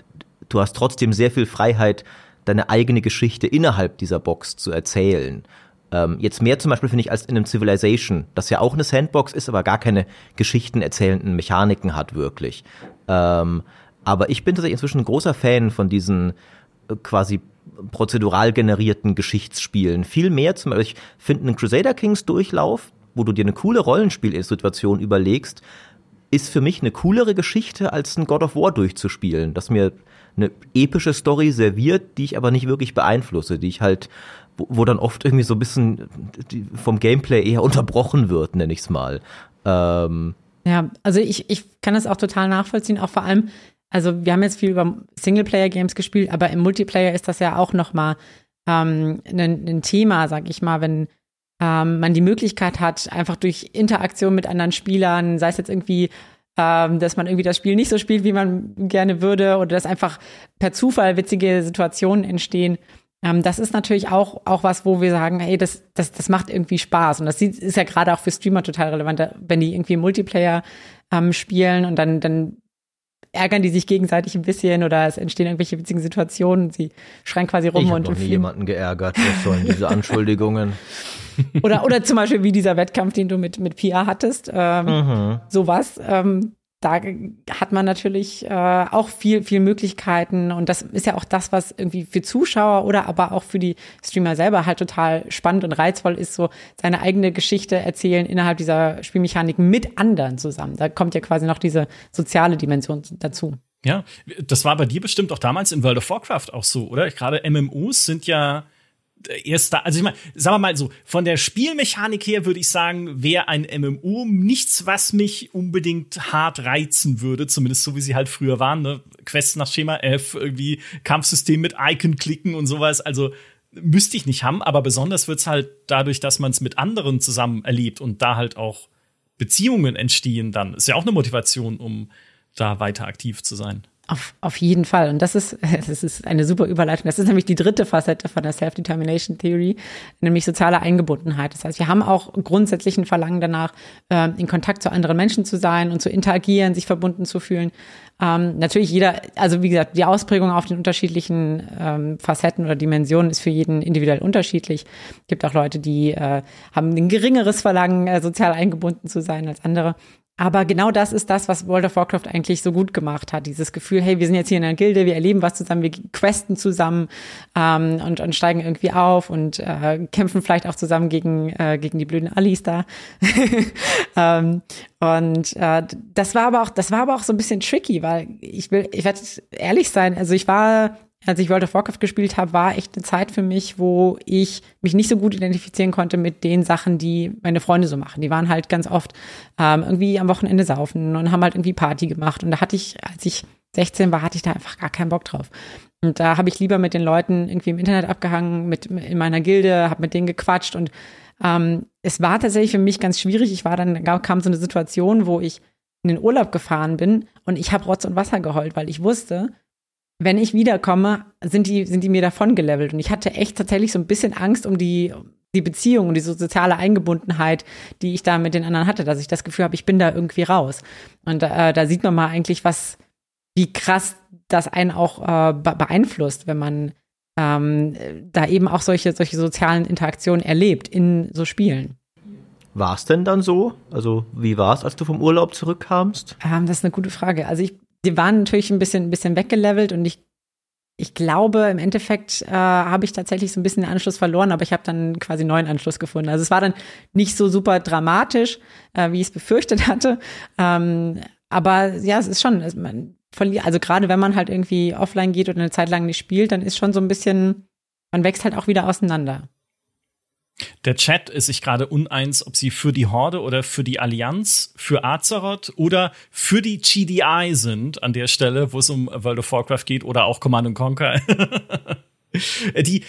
du hast trotzdem sehr viel Freiheit, deine eigene Geschichte innerhalb dieser Box zu erzählen. Ähm, jetzt mehr zum Beispiel finde ich als in einem Civilization, das ja auch eine Sandbox ist, aber gar keine Geschichten erzählenden Mechaniken hat wirklich. Ähm, aber ich bin tatsächlich inzwischen ein großer Fan von diesen äh, quasi prozedural generierten Geschichtsspielen. Viel mehr zum Beispiel, ich finde einen Crusader Kings Durchlauf, wo du dir eine coole Rollenspielsituation überlegst, ist für mich eine coolere Geschichte, als ein God of War durchzuspielen, das mir eine epische Story serviert, die ich aber nicht wirklich beeinflusse, die ich halt, wo, wo dann oft irgendwie so ein bisschen vom Gameplay eher unterbrochen wird, nenne ich es mal. Ähm, ja, also ich, ich kann das auch total nachvollziehen, auch vor allem, also wir haben jetzt viel über Singleplayer-Games gespielt, aber im Multiplayer ist das ja auch nochmal ähm, ein, ein Thema, sag ich mal, wenn ähm, man die Möglichkeit hat, einfach durch Interaktion mit anderen Spielern, sei es jetzt irgendwie, ähm, dass man irgendwie das Spiel nicht so spielt, wie man gerne würde, oder dass einfach per Zufall witzige Situationen entstehen. Ähm, das ist natürlich auch, auch was, wo wir sagen, hey, das, das, das macht irgendwie Spaß. Und das ist ja gerade auch für Streamer total relevant, wenn die irgendwie Multiplayer ähm, spielen und dann, dann ärgern die sich gegenseitig ein bisschen oder es entstehen irgendwelche witzigen Situationen. Sie schreien quasi rum ich und. Ich habe nie jemanden geärgert. Was sollen diese Anschuldigungen? oder, oder zum Beispiel wie dieser Wettkampf, den du mit, mit Pia hattest. Ähm, mhm. Sowas. Ähm, da hat man natürlich äh, auch viel, viel Möglichkeiten und das ist ja auch das, was irgendwie für Zuschauer oder aber auch für die Streamer selber halt total spannend und reizvoll ist, so seine eigene Geschichte erzählen innerhalb dieser Spielmechaniken mit anderen zusammen. Da kommt ja quasi noch diese soziale Dimension dazu. Ja, das war bei dir bestimmt auch damals in World of Warcraft auch so, oder? Gerade MMOs sind ja erst da, also ich meine, sagen wir mal so, von der Spielmechanik her würde ich sagen, wäre ein MMO nichts, was mich unbedingt hart reizen würde, zumindest so wie sie halt früher waren, ne? Quests nach Schema F, irgendwie Kampfsystem mit Icon klicken und sowas, also müsste ich nicht haben, aber besonders wird's halt dadurch, dass man es mit anderen zusammen erlebt und da halt auch Beziehungen entstehen dann. Ist ja auch eine Motivation, um da weiter aktiv zu sein. Auf, auf jeden Fall. Und das ist, das ist eine super Überleitung. Das ist nämlich die dritte Facette von der Self-Determination Theory, nämlich soziale Eingebundenheit. Das heißt, wir haben auch grundsätzlich ein Verlangen danach, äh, in Kontakt zu anderen Menschen zu sein und zu interagieren, sich verbunden zu fühlen. Ähm, natürlich jeder, also wie gesagt, die Ausprägung auf den unterschiedlichen ähm, Facetten oder Dimensionen ist für jeden individuell unterschiedlich. Es gibt auch Leute, die äh, haben ein geringeres Verlangen, äh, sozial eingebunden zu sein als andere. Aber genau das ist das, was World of Warcraft eigentlich so gut gemacht hat. Dieses Gefühl, hey, wir sind jetzt hier in einer Gilde, wir erleben was zusammen, wir questen zusammen ähm, und, und steigen irgendwie auf und äh, kämpfen vielleicht auch zusammen gegen, äh, gegen die blöden Alis da. ähm, und äh, das war aber auch, das war aber auch so ein bisschen tricky, weil ich will, ich werde ehrlich sein, also ich war als ich World of Warcraft gespielt habe, war echt eine Zeit für mich, wo ich mich nicht so gut identifizieren konnte mit den Sachen, die meine Freunde so machen. Die waren halt ganz oft ähm, irgendwie am Wochenende saufen und haben halt irgendwie Party gemacht. Und da hatte ich, als ich 16 war, hatte ich da einfach gar keinen Bock drauf. Und da habe ich lieber mit den Leuten irgendwie im Internet abgehangen, mit in meiner Gilde, habe mit denen gequatscht und ähm, es war tatsächlich für mich ganz schwierig. Ich war dann, kam so eine Situation, wo ich in den Urlaub gefahren bin und ich habe Rotz und Wasser geheult, weil ich wusste, wenn ich wiederkomme, sind die, sind die mir davon gelevelt. Und ich hatte echt tatsächlich so ein bisschen Angst um die, die Beziehung und die soziale Eingebundenheit, die ich da mit den anderen hatte, dass ich das Gefühl habe, ich bin da irgendwie raus. Und äh, da sieht man mal eigentlich, was, wie krass das einen auch äh, beeinflusst, wenn man ähm, da eben auch solche, solche sozialen Interaktionen erlebt in so Spielen. War es denn dann so? Also, wie war es, als du vom Urlaub zurückkamst? Ähm, das ist eine gute Frage. Also, ich die waren natürlich ein bisschen, ein bisschen weggelevelt und ich, ich glaube, im Endeffekt äh, habe ich tatsächlich so ein bisschen den Anschluss verloren, aber ich habe dann quasi neuen Anschluss gefunden. Also es war dann nicht so super dramatisch, äh, wie ich es befürchtet hatte. Ähm, aber ja, es ist schon, es, man verliert, also gerade wenn man halt irgendwie offline geht oder eine Zeit lang nicht spielt, dann ist schon so ein bisschen, man wächst halt auch wieder auseinander. Der Chat ist sich gerade uneins, ob sie für die Horde oder für die Allianz, für Azeroth oder für die GDI sind an der Stelle, wo es um World of Warcraft geht oder auch Command Conquer. die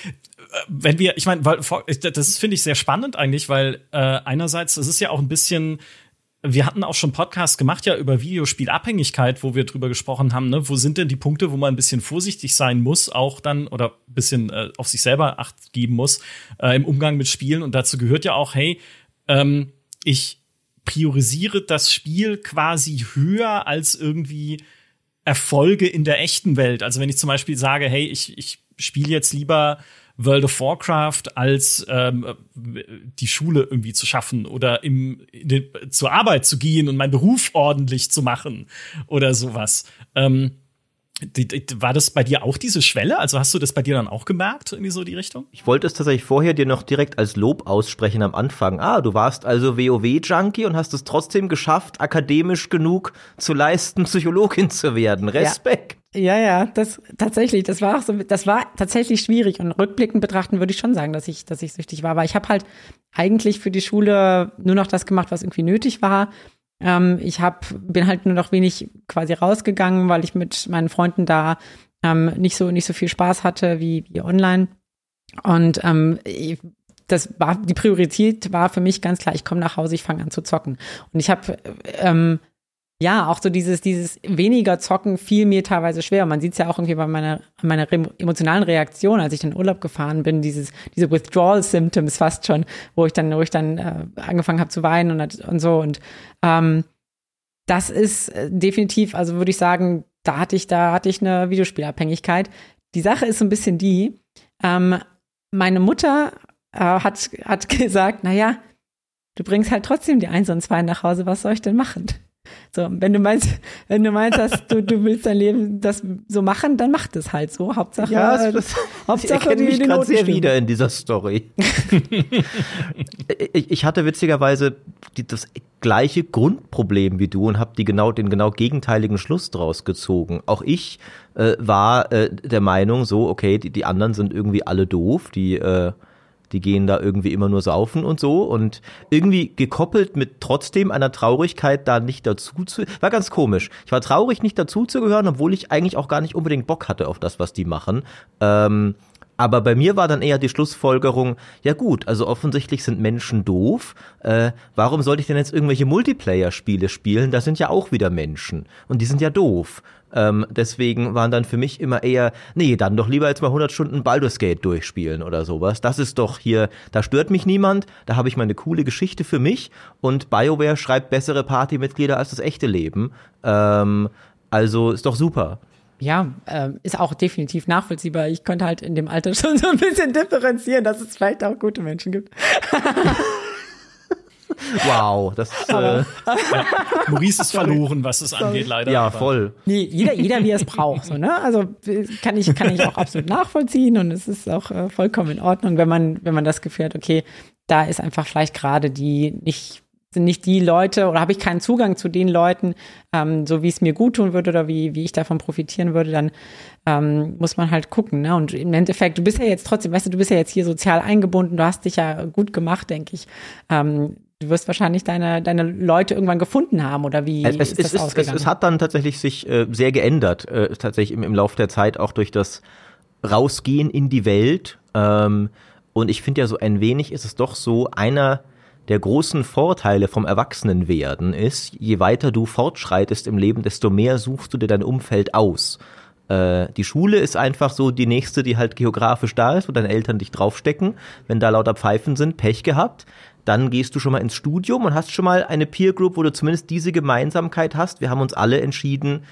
wenn wir, ich meine, das finde ich sehr spannend eigentlich, weil äh, einerseits, es ist ja auch ein bisschen wir hatten auch schon Podcasts gemacht ja über Videospielabhängigkeit, wo wir drüber gesprochen haben, ne? wo sind denn die Punkte, wo man ein bisschen vorsichtig sein muss, auch dann oder ein bisschen äh, auf sich selber Acht geben muss äh, im Umgang mit Spielen und dazu gehört ja auch, hey, ähm, ich priorisiere das Spiel quasi höher als irgendwie Erfolge in der echten Welt. Also wenn ich zum Beispiel sage, hey, ich, ich spiele jetzt lieber World of Warcraft als ähm, die Schule irgendwie zu schaffen oder im, den, zur Arbeit zu gehen und meinen Beruf ordentlich zu machen oder sowas. Ähm, war das bei dir auch diese Schwelle? Also hast du das bei dir dann auch gemerkt, irgendwie so die Richtung? Ich wollte es tatsächlich vorher dir noch direkt als Lob aussprechen am Anfang. Ah, du warst also WoW-Junkie und hast es trotzdem geschafft, akademisch genug zu leisten, Psychologin zu werden. Respekt. Ja, ja, das tatsächlich, das war auch so, das war tatsächlich schwierig und rückblickend betrachten würde ich schon sagen, dass ich, dass ich süchtig war. Aber ich habe halt eigentlich für die Schule nur noch das gemacht, was irgendwie nötig war. Ähm, ich hab, bin halt nur noch wenig quasi rausgegangen, weil ich mit meinen Freunden da ähm, nicht so nicht so viel Spaß hatte wie, wie online. Und ähm, das war die Priorität war für mich ganz klar. Ich komme nach Hause, ich fange an zu zocken. Und ich habe ähm, ja, auch so dieses, dieses weniger Zocken fiel mir teilweise schwer. Man sieht es ja auch irgendwie bei meiner, meiner emotionalen Reaktion, als ich in den Urlaub gefahren bin, dieses, diese Withdrawal-Symptoms fast schon, wo ich dann, wo ich dann äh, angefangen habe zu weinen und, und so. Und ähm, das ist äh, definitiv, also würde ich sagen, da hatte ich, da hatte ich eine Videospielabhängigkeit. Die Sache ist so ein bisschen die, ähm, meine Mutter äh, hat, hat gesagt, naja, du bringst halt trotzdem die Eins und Zwei nach Hause, was soll ich denn machen? So, wenn du meinst, wenn du meinst, dass du, du willst dein Leben das so machen, dann mach das halt so. Hauptsache, ja, das, das, Hauptsache ich mich gerade sehr wieder in dieser Story. ich, ich, hatte witzigerweise die, das gleiche Grundproblem wie du und habe die genau den genau gegenteiligen Schluss draus gezogen. Auch ich äh, war äh, der Meinung, so okay, die, die anderen sind irgendwie alle doof, die äh, die gehen da irgendwie immer nur saufen und so und irgendwie gekoppelt mit trotzdem einer Traurigkeit da nicht dazu zu, war ganz komisch. Ich war traurig, nicht dazu zu gehören, obwohl ich eigentlich auch gar nicht unbedingt Bock hatte auf das, was die machen. Ähm, aber bei mir war dann eher die Schlussfolgerung, ja gut, also offensichtlich sind Menschen doof. Äh, warum sollte ich denn jetzt irgendwelche Multiplayer-Spiele spielen? Da sind ja auch wieder Menschen und die sind ja doof. Ähm, deswegen waren dann für mich immer eher, nee, dann doch lieber jetzt mal 100 Stunden Baldur's Gate durchspielen oder sowas. Das ist doch hier, da stört mich niemand, da habe ich meine coole Geschichte für mich und BioWare schreibt bessere Partymitglieder als das echte Leben. Ähm, also ist doch super ja, äh, ist auch definitiv nachvollziehbar. Ich könnte halt in dem Alter schon so ein bisschen differenzieren, dass es vielleicht auch gute Menschen gibt. wow, das äh, ja, Maurice ist verloren, was es angeht, leider. Ja, voll. Nee, jeder, jeder wie er es braucht, so, ne? Also kann ich, kann ich auch absolut nachvollziehen und es ist auch äh, vollkommen in Ordnung, wenn man, wenn man das Gefühl hat, okay, da ist einfach vielleicht gerade die nicht sind nicht die Leute oder habe ich keinen Zugang zu den Leuten, ähm, so wie es mir gut tun würde oder wie, wie ich davon profitieren würde, dann ähm, muss man halt gucken. Ne? Und im Endeffekt, du bist ja jetzt trotzdem, weißt du, du bist ja jetzt hier sozial eingebunden, du hast dich ja gut gemacht, denke ich. Ähm, du wirst wahrscheinlich deine, deine Leute irgendwann gefunden haben oder wie es, ist das es, ausgegangen? Es, es, hat dann tatsächlich sich äh, sehr geändert, äh, tatsächlich im, im Lauf der Zeit, auch durch das Rausgehen in die Welt. Ähm, und ich finde ja so ein wenig ist es doch so einer der großen Vorteile vom Erwachsenenwerden ist, je weiter du fortschreitest im Leben, desto mehr suchst du dir dein Umfeld aus. Äh, die Schule ist einfach so die nächste, die halt geografisch da ist, wo deine Eltern dich draufstecken. Wenn da lauter Pfeifen sind, Pech gehabt. Dann gehst du schon mal ins Studium und hast schon mal eine Peer Group, wo du zumindest diese Gemeinsamkeit hast. Wir haben uns alle entschieden,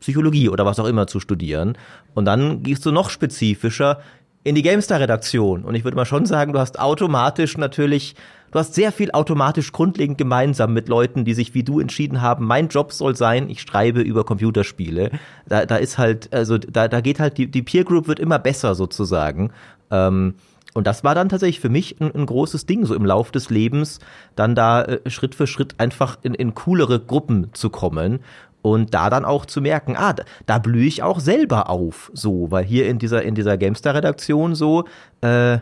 Psychologie oder was auch immer zu studieren. Und dann gehst du noch spezifischer in die GameStar-Redaktion. Und ich würde mal schon sagen, du hast automatisch natürlich du hast sehr viel automatisch grundlegend gemeinsam mit Leuten, die sich wie du entschieden haben, mein Job soll sein, ich schreibe über Computerspiele. Da, da ist halt, also da, da geht halt, die, die Peer Group wird immer besser sozusagen. Ähm, und das war dann tatsächlich für mich ein, ein, großes Ding, so im Lauf des Lebens, dann da äh, Schritt für Schritt einfach in, in coolere Gruppen zu kommen und da dann auch zu merken, ah, da, blühe ich auch selber auf, so, weil hier in dieser in dieser Gamestar-Redaktion so, äh,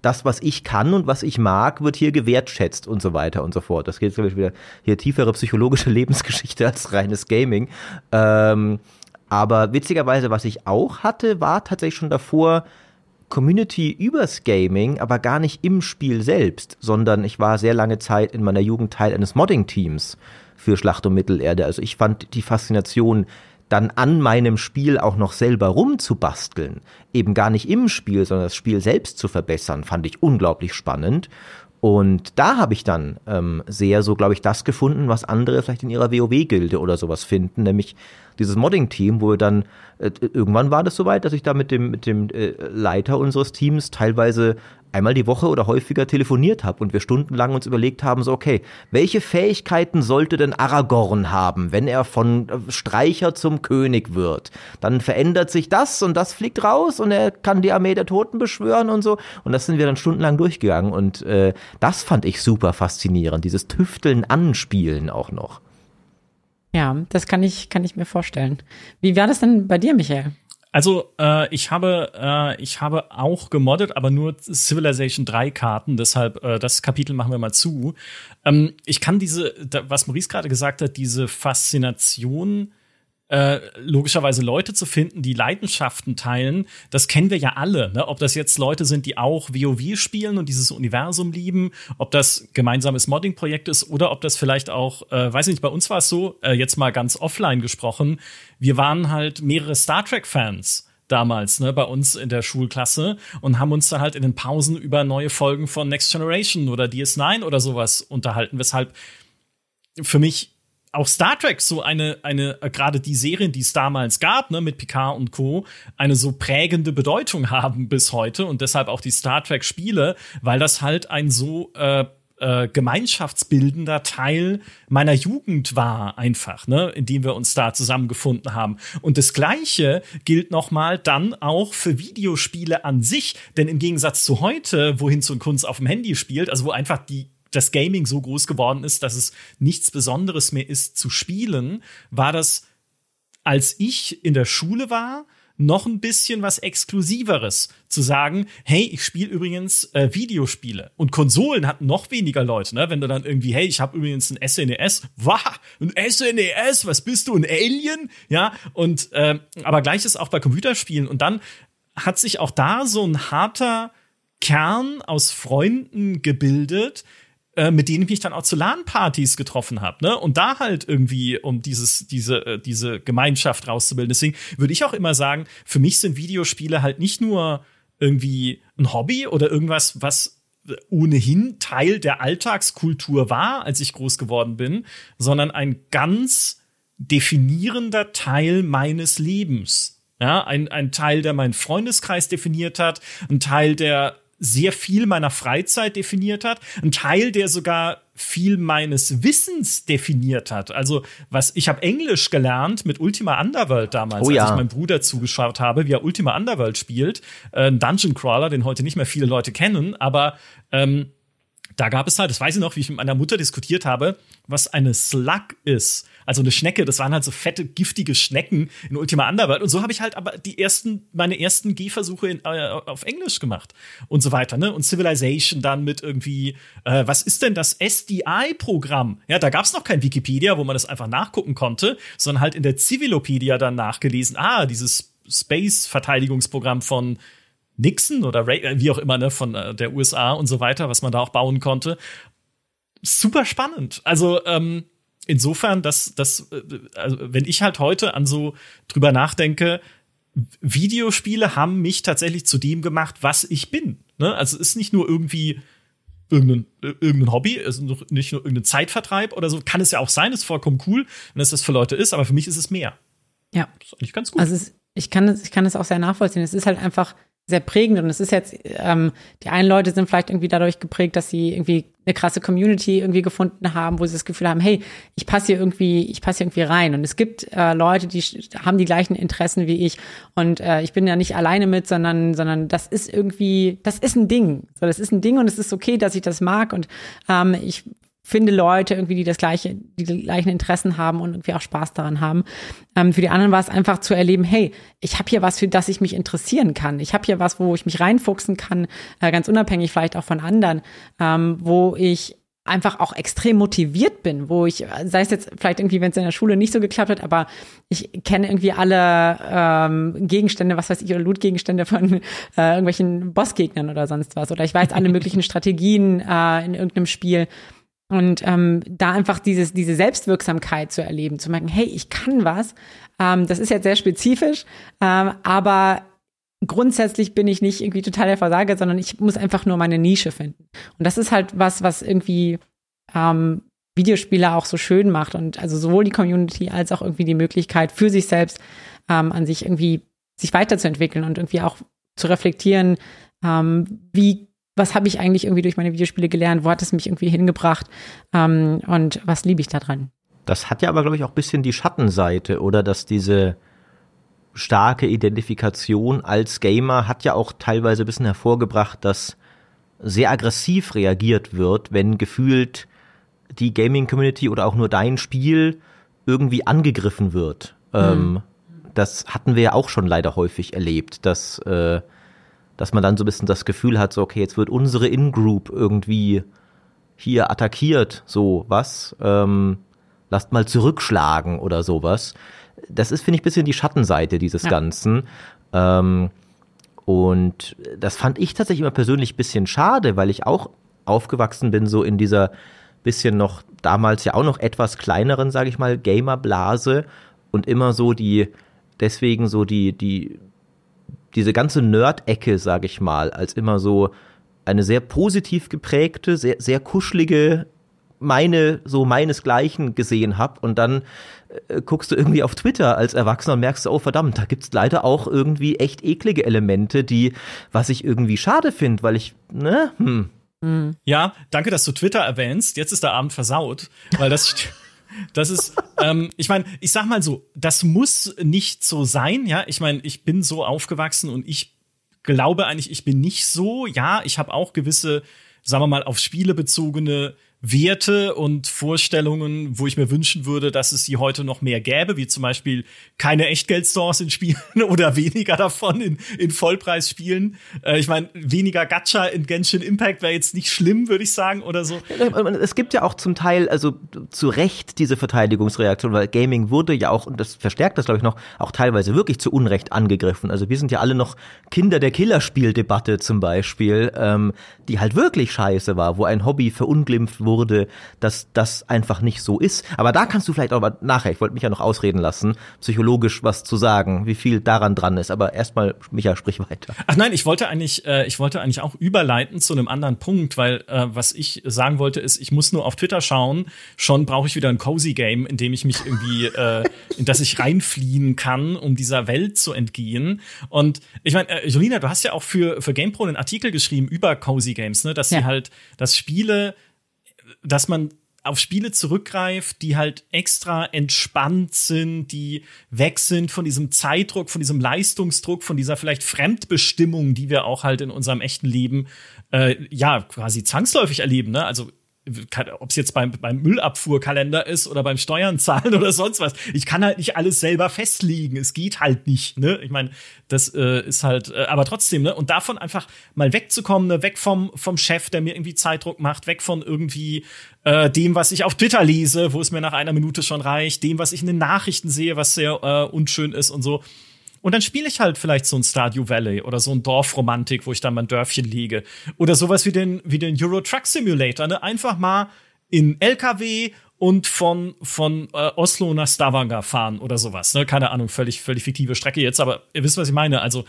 das, was ich kann und was ich mag, wird hier gewertschätzt und so weiter und so fort. Das geht jetzt, wieder hier tiefere psychologische Lebensgeschichte als reines Gaming. Ähm, aber witzigerweise, was ich auch hatte, war tatsächlich schon davor Community übers Gaming, aber gar nicht im Spiel selbst, sondern ich war sehr lange Zeit in meiner Jugend Teil eines Modding-Teams für Schlacht um Mittelerde. Also ich fand die Faszination dann an meinem Spiel auch noch selber rumzubasteln, eben gar nicht im Spiel, sondern das Spiel selbst zu verbessern, fand ich unglaublich spannend. Und da habe ich dann ähm, sehr so, glaube ich, das gefunden, was andere vielleicht in ihrer WoW-Gilde oder sowas finden, nämlich dieses Modding-Team, wo wir dann, äh, irgendwann war das soweit, dass ich da mit dem, mit dem äh, Leiter unseres Teams teilweise einmal die Woche oder häufiger telefoniert habe und wir stundenlang uns überlegt haben, so okay, welche Fähigkeiten sollte denn Aragorn haben, wenn er von äh, Streicher zum König wird? Dann verändert sich das und das fliegt raus und er kann die Armee der Toten beschwören und so. Und das sind wir dann stundenlang durchgegangen und äh, das fand ich super faszinierend, dieses Tüfteln anspielen auch noch. Ja, das kann ich, kann ich mir vorstellen. Wie war das denn bei dir, Michael? Also äh, ich habe äh, ich habe auch gemoddet, aber nur Civilization 3 Karten. Deshalb äh, das Kapitel machen wir mal zu. Ähm, ich kann diese, da, was Maurice gerade gesagt hat, diese Faszination äh, logischerweise Leute zu finden, die Leidenschaften teilen, das kennen wir ja alle. Ne? Ob das jetzt Leute sind, die auch WoW spielen und dieses Universum lieben, ob das gemeinsames Modding-Projekt ist oder ob das vielleicht auch, äh, weiß ich nicht, bei uns war es so, äh, jetzt mal ganz offline gesprochen, wir waren halt mehrere Star Trek-Fans damals, ne, bei uns in der Schulklasse und haben uns dann halt in den Pausen über neue Folgen von Next Generation oder DS9 oder sowas unterhalten, weshalb für mich auch Star Trek so eine, eine, äh, gerade die Serien, die es damals gab, ne, mit Picard und Co., eine so prägende Bedeutung haben bis heute und deshalb auch die Star Trek-Spiele, weil das halt ein so äh, äh, gemeinschaftsbildender Teil meiner Jugend war einfach, ne, in dem wir uns da zusammengefunden haben. Und das Gleiche gilt nochmal dann auch für Videospiele an sich, denn im Gegensatz zu heute, wohin so ein Kunst auf dem Handy spielt, also wo einfach die das Gaming so groß geworden ist, dass es nichts Besonderes mehr ist zu spielen, war das, als ich in der Schule war, noch ein bisschen was Exklusiveres zu sagen, hey, ich spiele übrigens äh, Videospiele. Und Konsolen hatten noch weniger Leute, ne? Wenn du dann irgendwie, hey, ich habe übrigens ein SNES, wow, ein SNES, was bist du, ein Alien? Ja, und äh, aber gleiches auch bei Computerspielen. Und dann hat sich auch da so ein harter Kern aus Freunden gebildet, äh, mit denen ich mich dann auch zu LAN-Partys getroffen habe, ne? Und da halt irgendwie, um dieses, diese, äh, diese Gemeinschaft rauszubilden. Deswegen würde ich auch immer sagen, für mich sind Videospiele halt nicht nur irgendwie ein Hobby oder irgendwas, was ohnehin Teil der Alltagskultur war, als ich groß geworden bin, sondern ein ganz definierender Teil meines Lebens. Ja, ein, ein Teil, der meinen Freundeskreis definiert hat, ein Teil, der sehr viel meiner Freizeit definiert hat, ein Teil, der sogar viel meines Wissens definiert hat. Also, was ich habe Englisch gelernt mit Ultima Underworld damals, oh ja. als ich meinem Bruder zugeschaut habe, wie er Ultima Underworld spielt, äh, ein Dungeon Crawler, den heute nicht mehr viele Leute kennen, aber ähm, da gab es halt, das weiß ich noch, wie ich mit meiner Mutter diskutiert habe, was eine Slug ist also eine Schnecke, das waren halt so fette, giftige Schnecken in Ultima Underworld. Und so habe ich halt aber die ersten, meine ersten Gehversuche in, äh, auf Englisch gemacht und so weiter, ne? Und Civilization dann mit irgendwie, äh, was ist denn das SDI-Programm? Ja, da gab es noch kein Wikipedia, wo man das einfach nachgucken konnte, sondern halt in der Civilopedia dann nachgelesen, ah, dieses Space-Verteidigungsprogramm von Nixon oder Ray, äh, wie auch immer, ne, von äh, der USA und so weiter, was man da auch bauen konnte. Super spannend. Also, ähm, insofern, dass, dass äh, also wenn ich halt heute an so drüber nachdenke, Videospiele haben mich tatsächlich zu dem gemacht, was ich bin. Ne? Also es ist nicht nur irgendwie irgendein, irgendein Hobby, es ist nicht nur irgendein Zeitvertreib oder so. Kann es ja auch sein, ist vollkommen cool, wenn es das für Leute ist, aber für mich ist es mehr. Ja. Das ist eigentlich ganz gut. Also es, ich kann es, ich kann es auch sehr nachvollziehen. Es ist halt einfach sehr prägend und es ist jetzt, ähm, die einen Leute sind vielleicht irgendwie dadurch geprägt, dass sie irgendwie eine krasse Community irgendwie gefunden haben, wo sie das Gefühl haben, hey, ich passe hier irgendwie, ich passe hier irgendwie rein. Und es gibt äh, Leute, die haben die gleichen Interessen wie ich und äh, ich bin ja nicht alleine mit, sondern, sondern das ist irgendwie, das ist ein Ding. So, das ist ein Ding und es ist okay, dass ich das mag und ähm, ich finde Leute irgendwie, die das gleiche, die, die gleichen Interessen haben und irgendwie auch Spaß daran haben. Ähm, für die anderen war es einfach zu erleben, hey, ich habe hier was, für das ich mich interessieren kann. Ich habe hier was, wo ich mich reinfuchsen kann, äh, ganz unabhängig vielleicht auch von anderen, ähm, wo ich einfach auch extrem motiviert bin, wo ich, sei es jetzt vielleicht irgendwie, wenn es in der Schule nicht so geklappt hat, aber ich kenne irgendwie alle ähm, Gegenstände, was weiß ich, oder Loot-Gegenstände von äh, irgendwelchen Bossgegnern oder sonst was. Oder ich weiß alle möglichen Strategien äh, in irgendeinem Spiel. Und ähm, da einfach dieses, diese Selbstwirksamkeit zu erleben, zu merken, hey, ich kann was. Ähm, das ist jetzt sehr spezifisch, ähm, aber grundsätzlich bin ich nicht irgendwie total der Versager, sondern ich muss einfach nur meine Nische finden. Und das ist halt was, was irgendwie ähm, Videospiele auch so schön macht und also sowohl die Community als auch irgendwie die Möglichkeit für sich selbst ähm, an sich irgendwie sich weiterzuentwickeln und irgendwie auch zu reflektieren, ähm, wie was habe ich eigentlich irgendwie durch meine Videospiele gelernt, wo hat es mich irgendwie hingebracht ähm, und was liebe ich daran. Das hat ja aber, glaube ich, auch ein bisschen die Schattenseite, oder dass diese starke Identifikation als Gamer hat ja auch teilweise ein bisschen hervorgebracht, dass sehr aggressiv reagiert wird, wenn gefühlt die Gaming-Community oder auch nur dein Spiel irgendwie angegriffen wird. Mhm. Ähm, das hatten wir ja auch schon leider häufig erlebt, dass, äh, dass man dann so ein bisschen das Gefühl hat, so, okay, jetzt wird unsere In-Group irgendwie hier attackiert, so was, ähm, lasst mal zurückschlagen oder sowas das ist, finde ich, ein bisschen die Schattenseite dieses ja. Ganzen. Ähm, und das fand ich tatsächlich immer persönlich ein bisschen schade, weil ich auch aufgewachsen bin, so in dieser bisschen noch, damals ja auch noch etwas kleineren, sage ich mal, Gamer-Blase und immer so die, deswegen so die, die, diese ganze Nerd-Ecke, sage ich mal, als immer so eine sehr positiv geprägte, sehr, sehr kuschelige meine, so meinesgleichen gesehen habe und dann äh, guckst du irgendwie auf Twitter als Erwachsener und merkst, oh verdammt, da gibt's leider auch irgendwie echt eklige Elemente, die, was ich irgendwie schade finde, weil ich, ne, hm. hm. Ja, danke, dass du Twitter erwähnst. Jetzt ist der Abend versaut, weil das Das ist, ähm, ich meine, ich sag mal so, das muss nicht so sein, ja. Ich meine, ich bin so aufgewachsen und ich glaube eigentlich, ich bin nicht so. Ja, ich habe auch gewisse, sagen wir mal, auf Spiele bezogene Werte und Vorstellungen, wo ich mir wünschen würde, dass es sie heute noch mehr gäbe, wie zum Beispiel keine Echtgeldstores in Spielen oder weniger davon in, in Vollpreisspielen. Äh, ich meine, weniger Gacha in Genshin Impact wäre jetzt nicht schlimm, würde ich sagen, oder so. Es gibt ja auch zum Teil, also zu Recht diese Verteidigungsreaktion, weil Gaming wurde ja auch, und das verstärkt das, glaube ich, noch, auch teilweise wirklich zu Unrecht angegriffen. Also wir sind ja alle noch Kinder der Killerspieldebatte zum Beispiel, ähm, die halt wirklich scheiße war, wo ein Hobby verunglimpft wurde wurde, dass das einfach nicht so ist. Aber da kannst du vielleicht auch mal nachher, ich wollte mich ja noch ausreden lassen, psychologisch was zu sagen, wie viel daran dran ist. Aber erstmal, Micha, sprich weiter. Ach nein, ich wollte eigentlich, äh, ich wollte eigentlich auch überleiten zu einem anderen Punkt, weil äh, was ich sagen wollte, ist, ich muss nur auf Twitter schauen, schon brauche ich wieder ein Cozy Game, in dem ich mich irgendwie, äh, in das ich reinfliehen kann, um dieser Welt zu entgehen. Und ich meine, äh, Jolina, du hast ja auch für, für GamePro einen Artikel geschrieben über Cozy Games, ne, dass ja. sie halt, dass Spiele dass man auf Spiele zurückgreift, die halt extra entspannt sind, die weg sind von diesem Zeitdruck, von diesem Leistungsdruck, von dieser vielleicht Fremdbestimmung, die wir auch halt in unserem echten Leben äh, ja quasi zwangsläufig erleben. Ne? Also ob es jetzt beim, beim Müllabfuhrkalender ist oder beim Steuern zahlen oder sonst was. Ich kann halt nicht alles selber festlegen. Es geht halt nicht. Ne? Ich meine, das äh, ist halt, äh, aber trotzdem, ne? Und davon einfach mal wegzukommen, ne? weg vom, vom Chef, der mir irgendwie Zeitdruck macht, weg von irgendwie äh, dem, was ich auf Twitter lese, wo es mir nach einer Minute schon reicht, dem, was ich in den Nachrichten sehe, was sehr äh, unschön ist und so. Und dann spiele ich halt vielleicht so ein Stardew Valley oder so ein Dorfromantik, wo ich dann mein Dörfchen liege. Oder sowas wie den, wie den Euro Truck Simulator, ne? Einfach mal in LKW und von, von äh, Oslo nach Stavanger fahren oder sowas. Ne? Keine Ahnung, völlig, völlig fiktive Strecke jetzt, aber ihr wisst, was ich meine. Also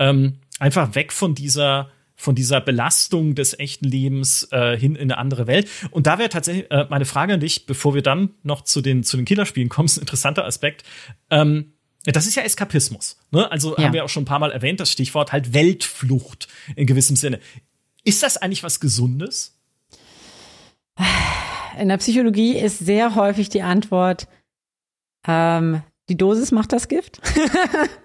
ähm, einfach weg von dieser von dieser Belastung des echten Lebens äh, hin in eine andere Welt. Und da wäre tatsächlich äh, meine Frage an dich, bevor wir dann noch zu den, zu den Killerspielen kommen, ist ein interessanter Aspekt. Ähm, das ist ja Eskapismus. Ne? Also ja. haben wir auch schon ein paar Mal erwähnt, das Stichwort halt Weltflucht in gewissem Sinne. Ist das eigentlich was Gesundes? In der Psychologie ist sehr häufig die Antwort, ähm, die Dosis macht das Gift.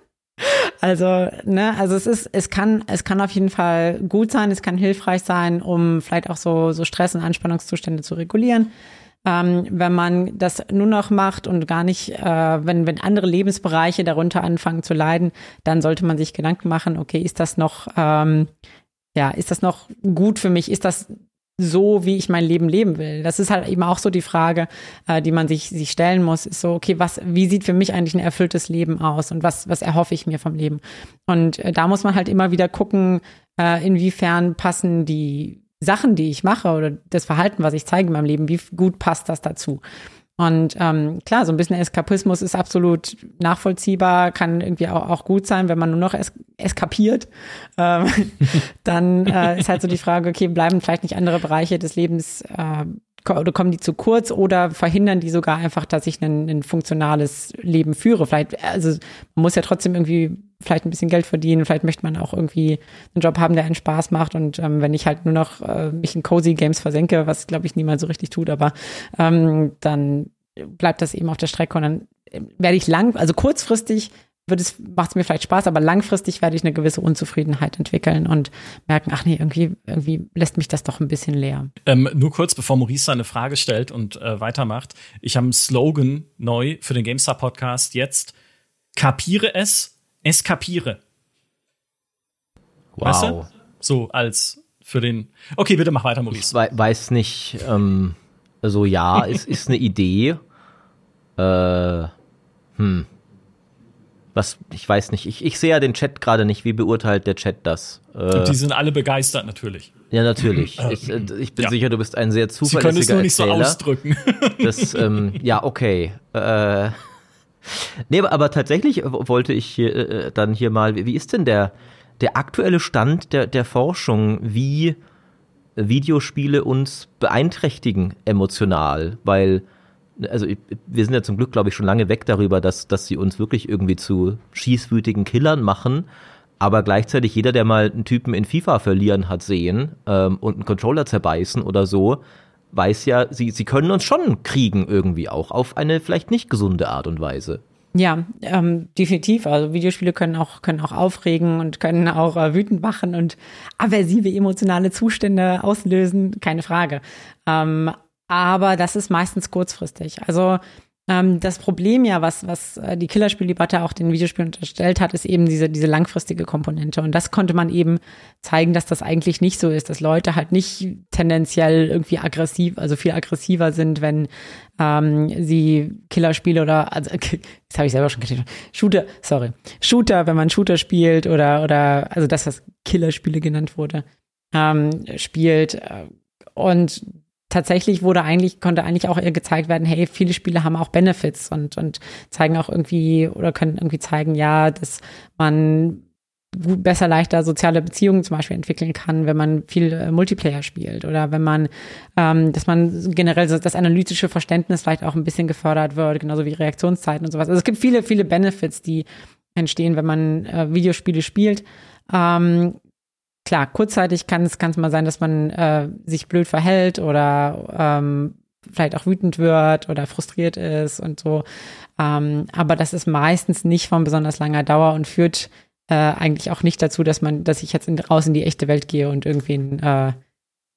also, ne, also es ist, es kann, es kann auf jeden Fall gut sein, es kann hilfreich sein, um vielleicht auch so, so Stress- und Anspannungszustände zu regulieren. Ähm, wenn man das nur noch macht und gar nicht, äh, wenn, wenn andere Lebensbereiche darunter anfangen zu leiden, dann sollte man sich Gedanken machen, okay, ist das noch, ähm, ja, ist das noch gut für mich? Ist das so, wie ich mein Leben leben will? Das ist halt eben auch so die Frage, äh, die man sich, sich stellen muss. Ist so, okay, was, wie sieht für mich eigentlich ein erfülltes Leben aus und was, was erhoffe ich mir vom Leben? Und äh, da muss man halt immer wieder gucken, äh, inwiefern passen die Sachen, die ich mache oder das Verhalten, was ich zeige in meinem Leben, wie gut passt das dazu? Und ähm, klar, so ein bisschen Eskapismus ist absolut nachvollziehbar, kann irgendwie auch, auch gut sein, wenn man nur noch es eskapiert. Ähm, dann äh, ist halt so die Frage, okay, bleiben vielleicht nicht andere Bereiche des Lebens äh, oder kommen die zu kurz oder verhindern die sogar einfach, dass ich ein, ein funktionales Leben führe? Vielleicht, also man muss ja trotzdem irgendwie vielleicht ein bisschen Geld verdienen, vielleicht möchte man auch irgendwie einen Job haben, der einen Spaß macht und ähm, wenn ich halt nur noch äh, mich in cozy Games versenke, was glaube ich niemand so richtig tut, aber ähm, dann bleibt das eben auf der Strecke und dann äh, werde ich lang, also kurzfristig wird es, macht es mir vielleicht Spaß, aber langfristig werde ich eine gewisse Unzufriedenheit entwickeln und merken, ach nee, irgendwie, irgendwie lässt mich das doch ein bisschen leer. Ähm, nur kurz, bevor Maurice seine Frage stellt und äh, weitermacht. Ich habe einen Slogan neu für den GameStar Podcast jetzt. Kapiere es, eskapiere. Wow. Weißt du? So als für den. Okay, bitte mach weiter, Maurice. Ich weiß nicht, ähm, also ja, es ist eine Idee. Äh, hm was, ich weiß nicht, ich, ich sehe ja den Chat gerade nicht, wie beurteilt der Chat das? Äh, die sind alle begeistert, natürlich. Ja, natürlich. Ich, äh, ich bin ja. sicher, du bist ein sehr zuverlässiger Sie können es nur nicht Erzähler. so ausdrücken. Das, ähm, ja, okay. Äh, nee, aber tatsächlich wollte ich hier, äh, dann hier mal, wie ist denn der, der aktuelle Stand der, der Forschung, wie Videospiele uns beeinträchtigen emotional? Weil also wir sind ja zum Glück, glaube ich, schon lange weg darüber, dass, dass sie uns wirklich irgendwie zu schießwütigen Killern machen. Aber gleichzeitig jeder, der mal einen Typen in FIFA verlieren hat sehen ähm, und einen Controller zerbeißen oder so, weiß ja, sie, sie können uns schon kriegen irgendwie auch, auf eine vielleicht nicht gesunde Art und Weise. Ja, ähm, definitiv. Also Videospiele können auch, können auch aufregen und können auch äh, wütend machen und aversive emotionale Zustände auslösen, keine Frage. Ähm, aber das ist meistens kurzfristig. Also das Problem ja, was, was äh, die Killerspieldebatte auch den Videospielen unterstellt hat, ist eben diese, diese langfristige Komponente. Und das konnte man eben zeigen, dass das eigentlich nicht so ist, dass Leute halt nicht tendenziell irgendwie aggressiv, also viel aggressiver sind, wenn ähm, sie Killerspiele oder, also, das habe ich selber schon gesagt, Shooter, sorry, Shooter, wenn man Shooter spielt oder, oder, also das, was Killerspiele genannt wurde, ähm, spielt. Äh, und tatsächlich wurde eigentlich, konnte eigentlich auch gezeigt werden, hey, viele Spiele haben auch Benefits und, und zeigen auch irgendwie oder können irgendwie zeigen, ja, dass man besser, leichter soziale Beziehungen zum Beispiel entwickeln kann, wenn man viel äh, Multiplayer spielt oder wenn man, ähm, dass man generell das analytische Verständnis vielleicht auch ein bisschen gefördert wird, genauso wie Reaktionszeiten und sowas. Also es gibt viele, viele Benefits, die entstehen, wenn man äh, Videospiele spielt. Ähm, klar, kurzzeitig kann es, kann mal sein, dass man äh, sich blöd verhält oder ähm, vielleicht auch wütend wird oder frustriert ist und so. Ähm, aber das ist meistens nicht von besonders langer Dauer und führt äh, eigentlich auch nicht dazu, dass man, dass ich jetzt in, raus in die echte Welt gehe und irgendwen äh,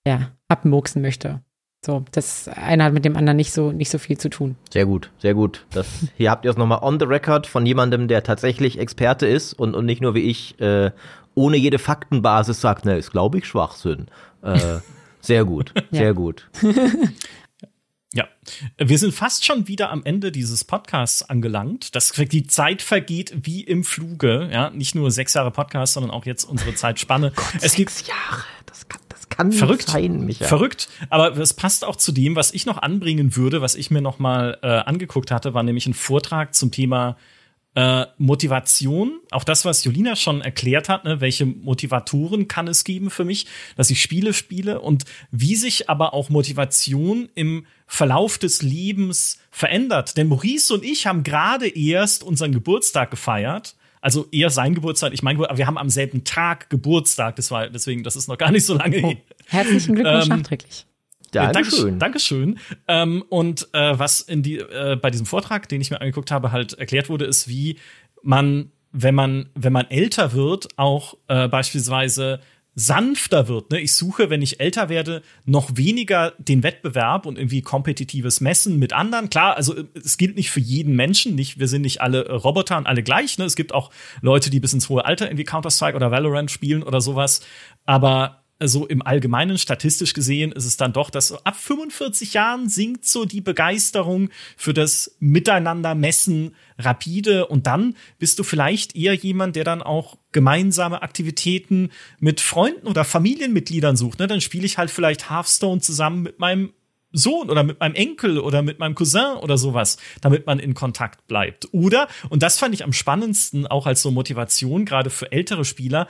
ja, abmurksen möchte. So, das eine hat mit dem anderen nicht so nicht so viel zu tun. Sehr gut, sehr gut. Das, hier habt ihr es nochmal on the record von jemandem, der tatsächlich Experte ist und, und nicht nur wie ich äh, ohne jede Faktenbasis sagt, ne, ist glaube ich Schwachsinn. Äh, sehr gut, sehr ja. gut. Ja, wir sind fast schon wieder am Ende dieses Podcasts angelangt. Das, die Zeit vergeht wie im Fluge. Ja, nicht nur sechs Jahre Podcast, sondern auch jetzt unsere Zeitspanne. Gott, es sechs gibt Jahre. Das kann, das kann verrückt sein, Micha. Verrückt. Aber es passt auch zu dem, was ich noch anbringen würde, was ich mir noch mal äh, angeguckt hatte, war nämlich ein Vortrag zum Thema äh, Motivation, auch das, was Jolina schon erklärt hat, ne, welche Motivatoren kann es geben für mich, dass ich Spiele spiele und wie sich aber auch Motivation im Verlauf des Lebens verändert. Denn Maurice und ich haben gerade erst unseren Geburtstag gefeiert. Also eher sein Geburtstag, ich meine, wir haben am selben Tag Geburtstag, das war deswegen, das ist noch gar nicht so lange oh, Herzlichen Glückwunsch ähm, nachträglich. Dankeschön. Dankeschön. Ähm, und äh, was in die, äh, bei diesem Vortrag, den ich mir angeguckt habe, halt erklärt wurde, ist, wie man, wenn man, wenn man älter wird, auch äh, beispielsweise sanfter wird. Ne? Ich suche, wenn ich älter werde, noch weniger den Wettbewerb und irgendwie kompetitives Messen mit anderen. Klar, also äh, es gilt nicht für jeden Menschen. Nicht, wir sind nicht alle Roboter und alle gleich. Ne? Es gibt auch Leute, die bis ins hohe Alter irgendwie Counter-Strike oder Valorant spielen oder sowas. Aber so im Allgemeinen, statistisch gesehen, ist es dann doch, dass ab 45 Jahren sinkt so die Begeisterung für das Miteinander messen rapide und dann bist du vielleicht eher jemand, der dann auch gemeinsame Aktivitäten mit Freunden oder Familienmitgliedern sucht. Ne? Dann spiele ich halt vielleicht Hearthstone zusammen mit meinem Sohn oder mit meinem Enkel oder mit meinem Cousin oder sowas, damit man in Kontakt bleibt. Oder, und das fand ich am spannendsten auch als so Motivation, gerade für ältere Spieler,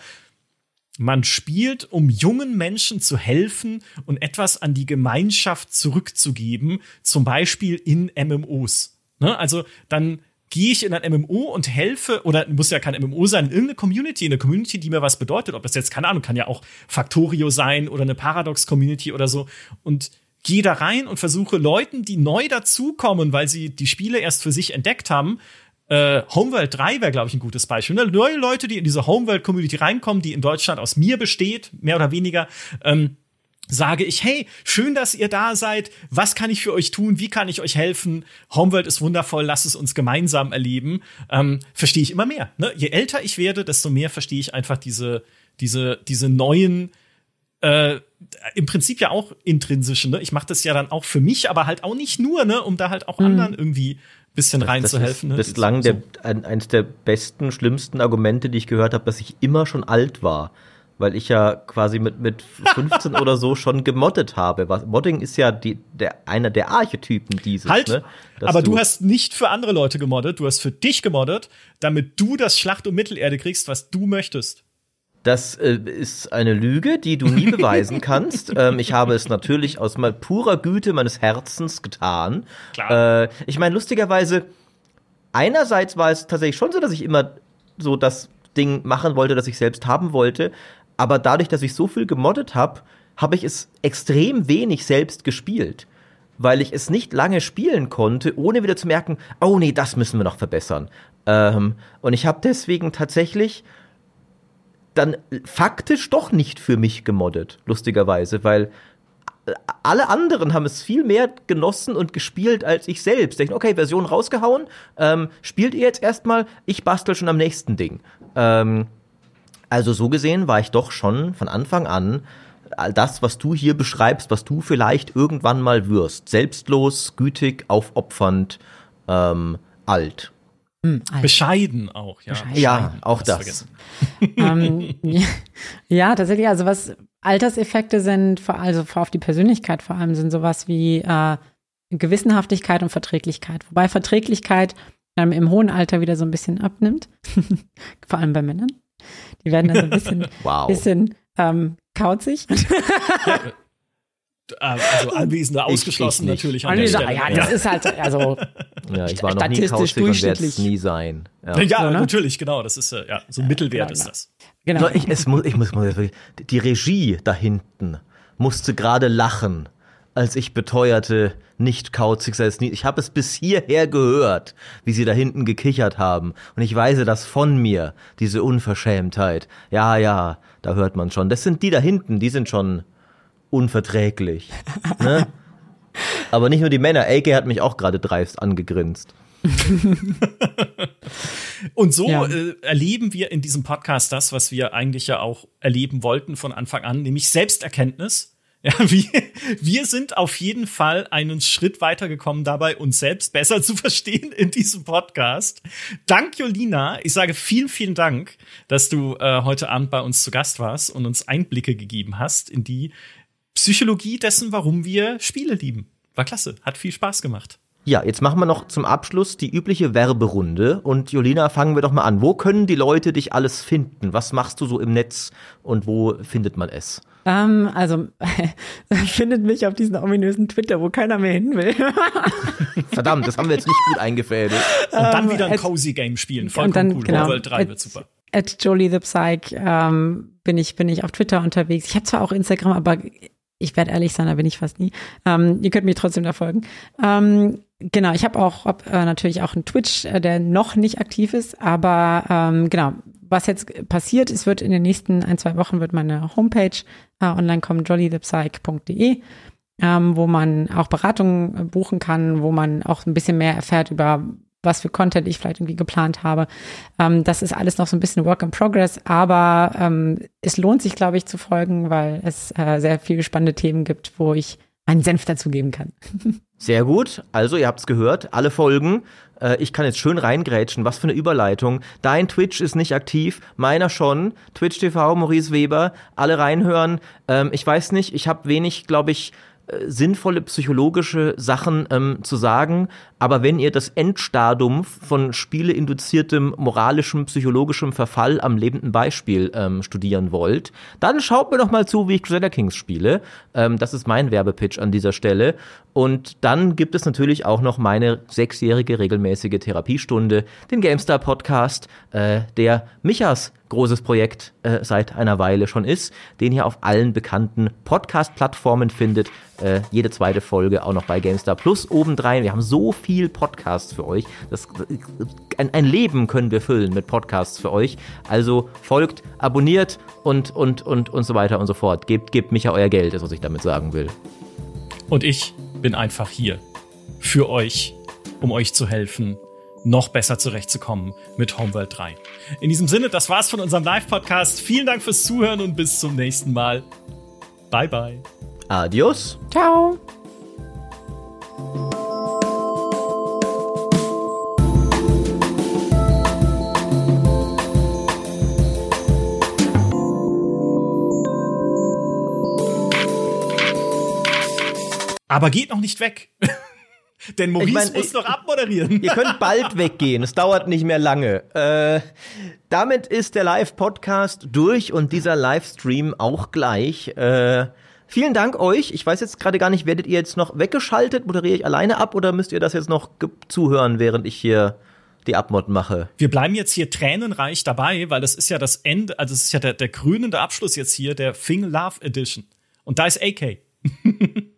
man spielt, um jungen Menschen zu helfen und etwas an die Gemeinschaft zurückzugeben, zum Beispiel in MMOs. Ne? Also dann gehe ich in ein MMO und helfe, oder muss ja kein MMO sein, in irgendeine Community, in eine Community, die mir was bedeutet, ob das jetzt, keine Ahnung, kann ja auch Factorio sein oder eine Paradox-Community oder so, und gehe da rein und versuche Leuten, die neu dazukommen, weil sie die Spiele erst für sich entdeckt haben, äh, Homeworld 3 wäre, glaube ich, ein gutes Beispiel. Ne? Neue Leute, die in diese Homeworld-Community reinkommen, die in Deutschland aus mir besteht, mehr oder weniger, ähm, sage ich, hey, schön, dass ihr da seid. Was kann ich für euch tun? Wie kann ich euch helfen? Homeworld ist wundervoll. Lasst es uns gemeinsam erleben. Ähm, verstehe ich immer mehr. Ne? Je älter ich werde, desto mehr verstehe ich einfach diese, diese, diese neuen, äh, im Prinzip ja auch intrinsischen. Ne? Ich mache das ja dann auch für mich, aber halt auch nicht nur, ne, um da halt auch mhm. anderen irgendwie bisschen reinzuhelfen. Das ist bislang so. der, ein, eines der besten, schlimmsten Argumente, die ich gehört habe, dass ich immer schon alt war. Weil ich ja quasi mit, mit 15 oder so schon gemoddet habe. Was, Modding ist ja die, der, einer der Archetypen dieses. Halt, ne? aber du, du hast nicht für andere Leute gemoddet, du hast für dich gemoddet, damit du das Schlacht um Mittelerde kriegst, was du möchtest. Das äh, ist eine Lüge, die du nie beweisen kannst. ähm, ich habe es natürlich aus mal purer Güte meines Herzens getan. Klar. Äh, ich meine, lustigerweise, einerseits war es tatsächlich schon so, dass ich immer so das Ding machen wollte, das ich selbst haben wollte. Aber dadurch, dass ich so viel gemoddet habe, habe ich es extrem wenig selbst gespielt. Weil ich es nicht lange spielen konnte, ohne wieder zu merken, oh nee, das müssen wir noch verbessern. Ähm, und ich habe deswegen tatsächlich dann faktisch doch nicht für mich gemoddet, lustigerweise, weil alle anderen haben es viel mehr genossen und gespielt als ich selbst. Denken, okay, Version rausgehauen, ähm, spielt ihr jetzt erstmal, ich bastel schon am nächsten Ding. Ähm, also so gesehen war ich doch schon von Anfang an all das, was du hier beschreibst, was du vielleicht irgendwann mal wirst. Selbstlos, gütig, aufopfernd, ähm, alt. Hm, Bescheiden auch, ja. Bescheiden. Ja, auch das. ähm, ja, tatsächlich, also was Alterseffekte sind, vor, also vor auf die Persönlichkeit vor allem, sind sowas wie äh, Gewissenhaftigkeit und Verträglichkeit. Wobei Verträglichkeit ähm, im hohen Alter wieder so ein bisschen abnimmt, vor allem bei Männern. Die werden dann so ein bisschen, wow. bisschen ähm, kauzig. ja, also Anwesende ausgeschlossen ich, ich natürlich an Anwesende, der Stelle. Ja, das ist halt, also ja, ich war noch nie kauzig und werde es nie sein. Ja, ja so, ne? natürlich, genau, das ist ja so ein Mittelwert genau, ist das. Genau. So, ich, es muss, ich muss, die Regie da hinten musste gerade lachen, als ich beteuerte, nicht kauzig sei es nie. Ich habe es bis hierher gehört, wie sie da hinten gekichert haben. Und ich weise das von mir, diese Unverschämtheit. Ja, ja, da hört man schon. Das sind die da hinten, die sind schon unverträglich. ne? Aber nicht nur die Männer. AK hat mich auch gerade dreist angegrinst. Und so ja. äh, erleben wir in diesem Podcast das, was wir eigentlich ja auch erleben wollten von Anfang an, nämlich Selbsterkenntnis. Ja, wir, wir sind auf jeden Fall einen Schritt weitergekommen dabei, uns selbst besser zu verstehen in diesem Podcast. Dank Jolina. Ich sage vielen, vielen Dank, dass du äh, heute Abend bei uns zu Gast warst und uns Einblicke gegeben hast in die Psychologie dessen, warum wir Spiele lieben. War klasse, hat viel Spaß gemacht. Ja, jetzt machen wir noch zum Abschluss die übliche Werberunde. Und Jolina, fangen wir doch mal an. Wo können die Leute dich alles finden? Was machst du so im Netz und wo findet man es? Ähm, also findet mich auf diesen ominösen Twitter, wo keiner mehr hin will. Verdammt, das haben wir jetzt nicht gut eingefädelt. Und dann ähm, wieder ein Cozy Game spielen. Vollkommen dann, cool. Genau, World 3 wird super. At Jolie the Psych ähm, bin ich bin ich auf Twitter unterwegs. Ich habe zwar auch Instagram, aber ich werde ehrlich sein, da bin ich fast nie. Ähm, ihr könnt mir trotzdem da folgen. Ähm, genau, ich habe auch hab, äh, natürlich auch einen Twitch, äh, der noch nicht aktiv ist, aber ähm, genau, was jetzt passiert, es wird in den nächsten ein, zwei Wochen wird meine Homepage äh, online kommen, jollythepsych.de, ähm, wo man auch Beratungen äh, buchen kann, wo man auch ein bisschen mehr erfährt über was für Content ich vielleicht irgendwie geplant habe. Ähm, das ist alles noch so ein bisschen Work in Progress, aber ähm, es lohnt sich, glaube ich, zu folgen, weil es äh, sehr viele spannende Themen gibt, wo ich meinen Senf dazugeben kann. Sehr gut. Also, ihr habt es gehört, alle Folgen. Äh, ich kann jetzt schön reingrätschen. Was für eine Überleitung. Dein Twitch ist nicht aktiv, meiner schon. Twitch TV, Maurice Weber, alle reinhören. Ähm, ich weiß nicht, ich habe wenig, glaube ich, sinnvolle psychologische Sachen ähm, zu sagen. Aber wenn ihr das Endstadium von spieleinduziertem moralischem, psychologischem Verfall am lebenden Beispiel ähm, studieren wollt, dann schaut mir doch mal zu, wie ich Crusader Kings spiele. Ähm, das ist mein Werbepitch an dieser Stelle. Und dann gibt es natürlich auch noch meine sechsjährige regelmäßige Therapiestunde, den GameStar Podcast, äh, der Michas großes Projekt äh, seit einer Weile schon ist, den ihr auf allen bekannten Podcast-Plattformen findet. Äh, jede zweite Folge auch noch bei GameStar Plus obendrein. Wir haben so viel Podcasts für euch. Das, ein, ein Leben können wir füllen mit Podcasts für euch. Also folgt, abonniert und, und, und, und so weiter und so fort. Gebt, gebt Micha euer Geld, ist was ich damit sagen will. Und ich bin einfach hier für euch, um euch zu helfen, noch besser zurechtzukommen mit Homeworld 3. In diesem Sinne, das war's von unserem Live-Podcast. Vielen Dank fürs Zuhören und bis zum nächsten Mal. Bye, bye. Adios. Ciao. Aber geht noch nicht weg. Denn Maurice ich mein, muss ich, noch abmoderieren. Ihr könnt bald weggehen, es dauert nicht mehr lange. Äh, damit ist der Live-Podcast durch und dieser Livestream auch gleich. Äh, vielen Dank euch. Ich weiß jetzt gerade gar nicht, werdet ihr jetzt noch weggeschaltet? Moderiere ich alleine ab oder müsst ihr das jetzt noch zuhören, während ich hier die Abmod mache? Wir bleiben jetzt hier tränenreich dabei, weil das ist ja das Ende, also es ist ja der, der krönende Abschluss jetzt hier der Thing Love Edition. Und da ist AK.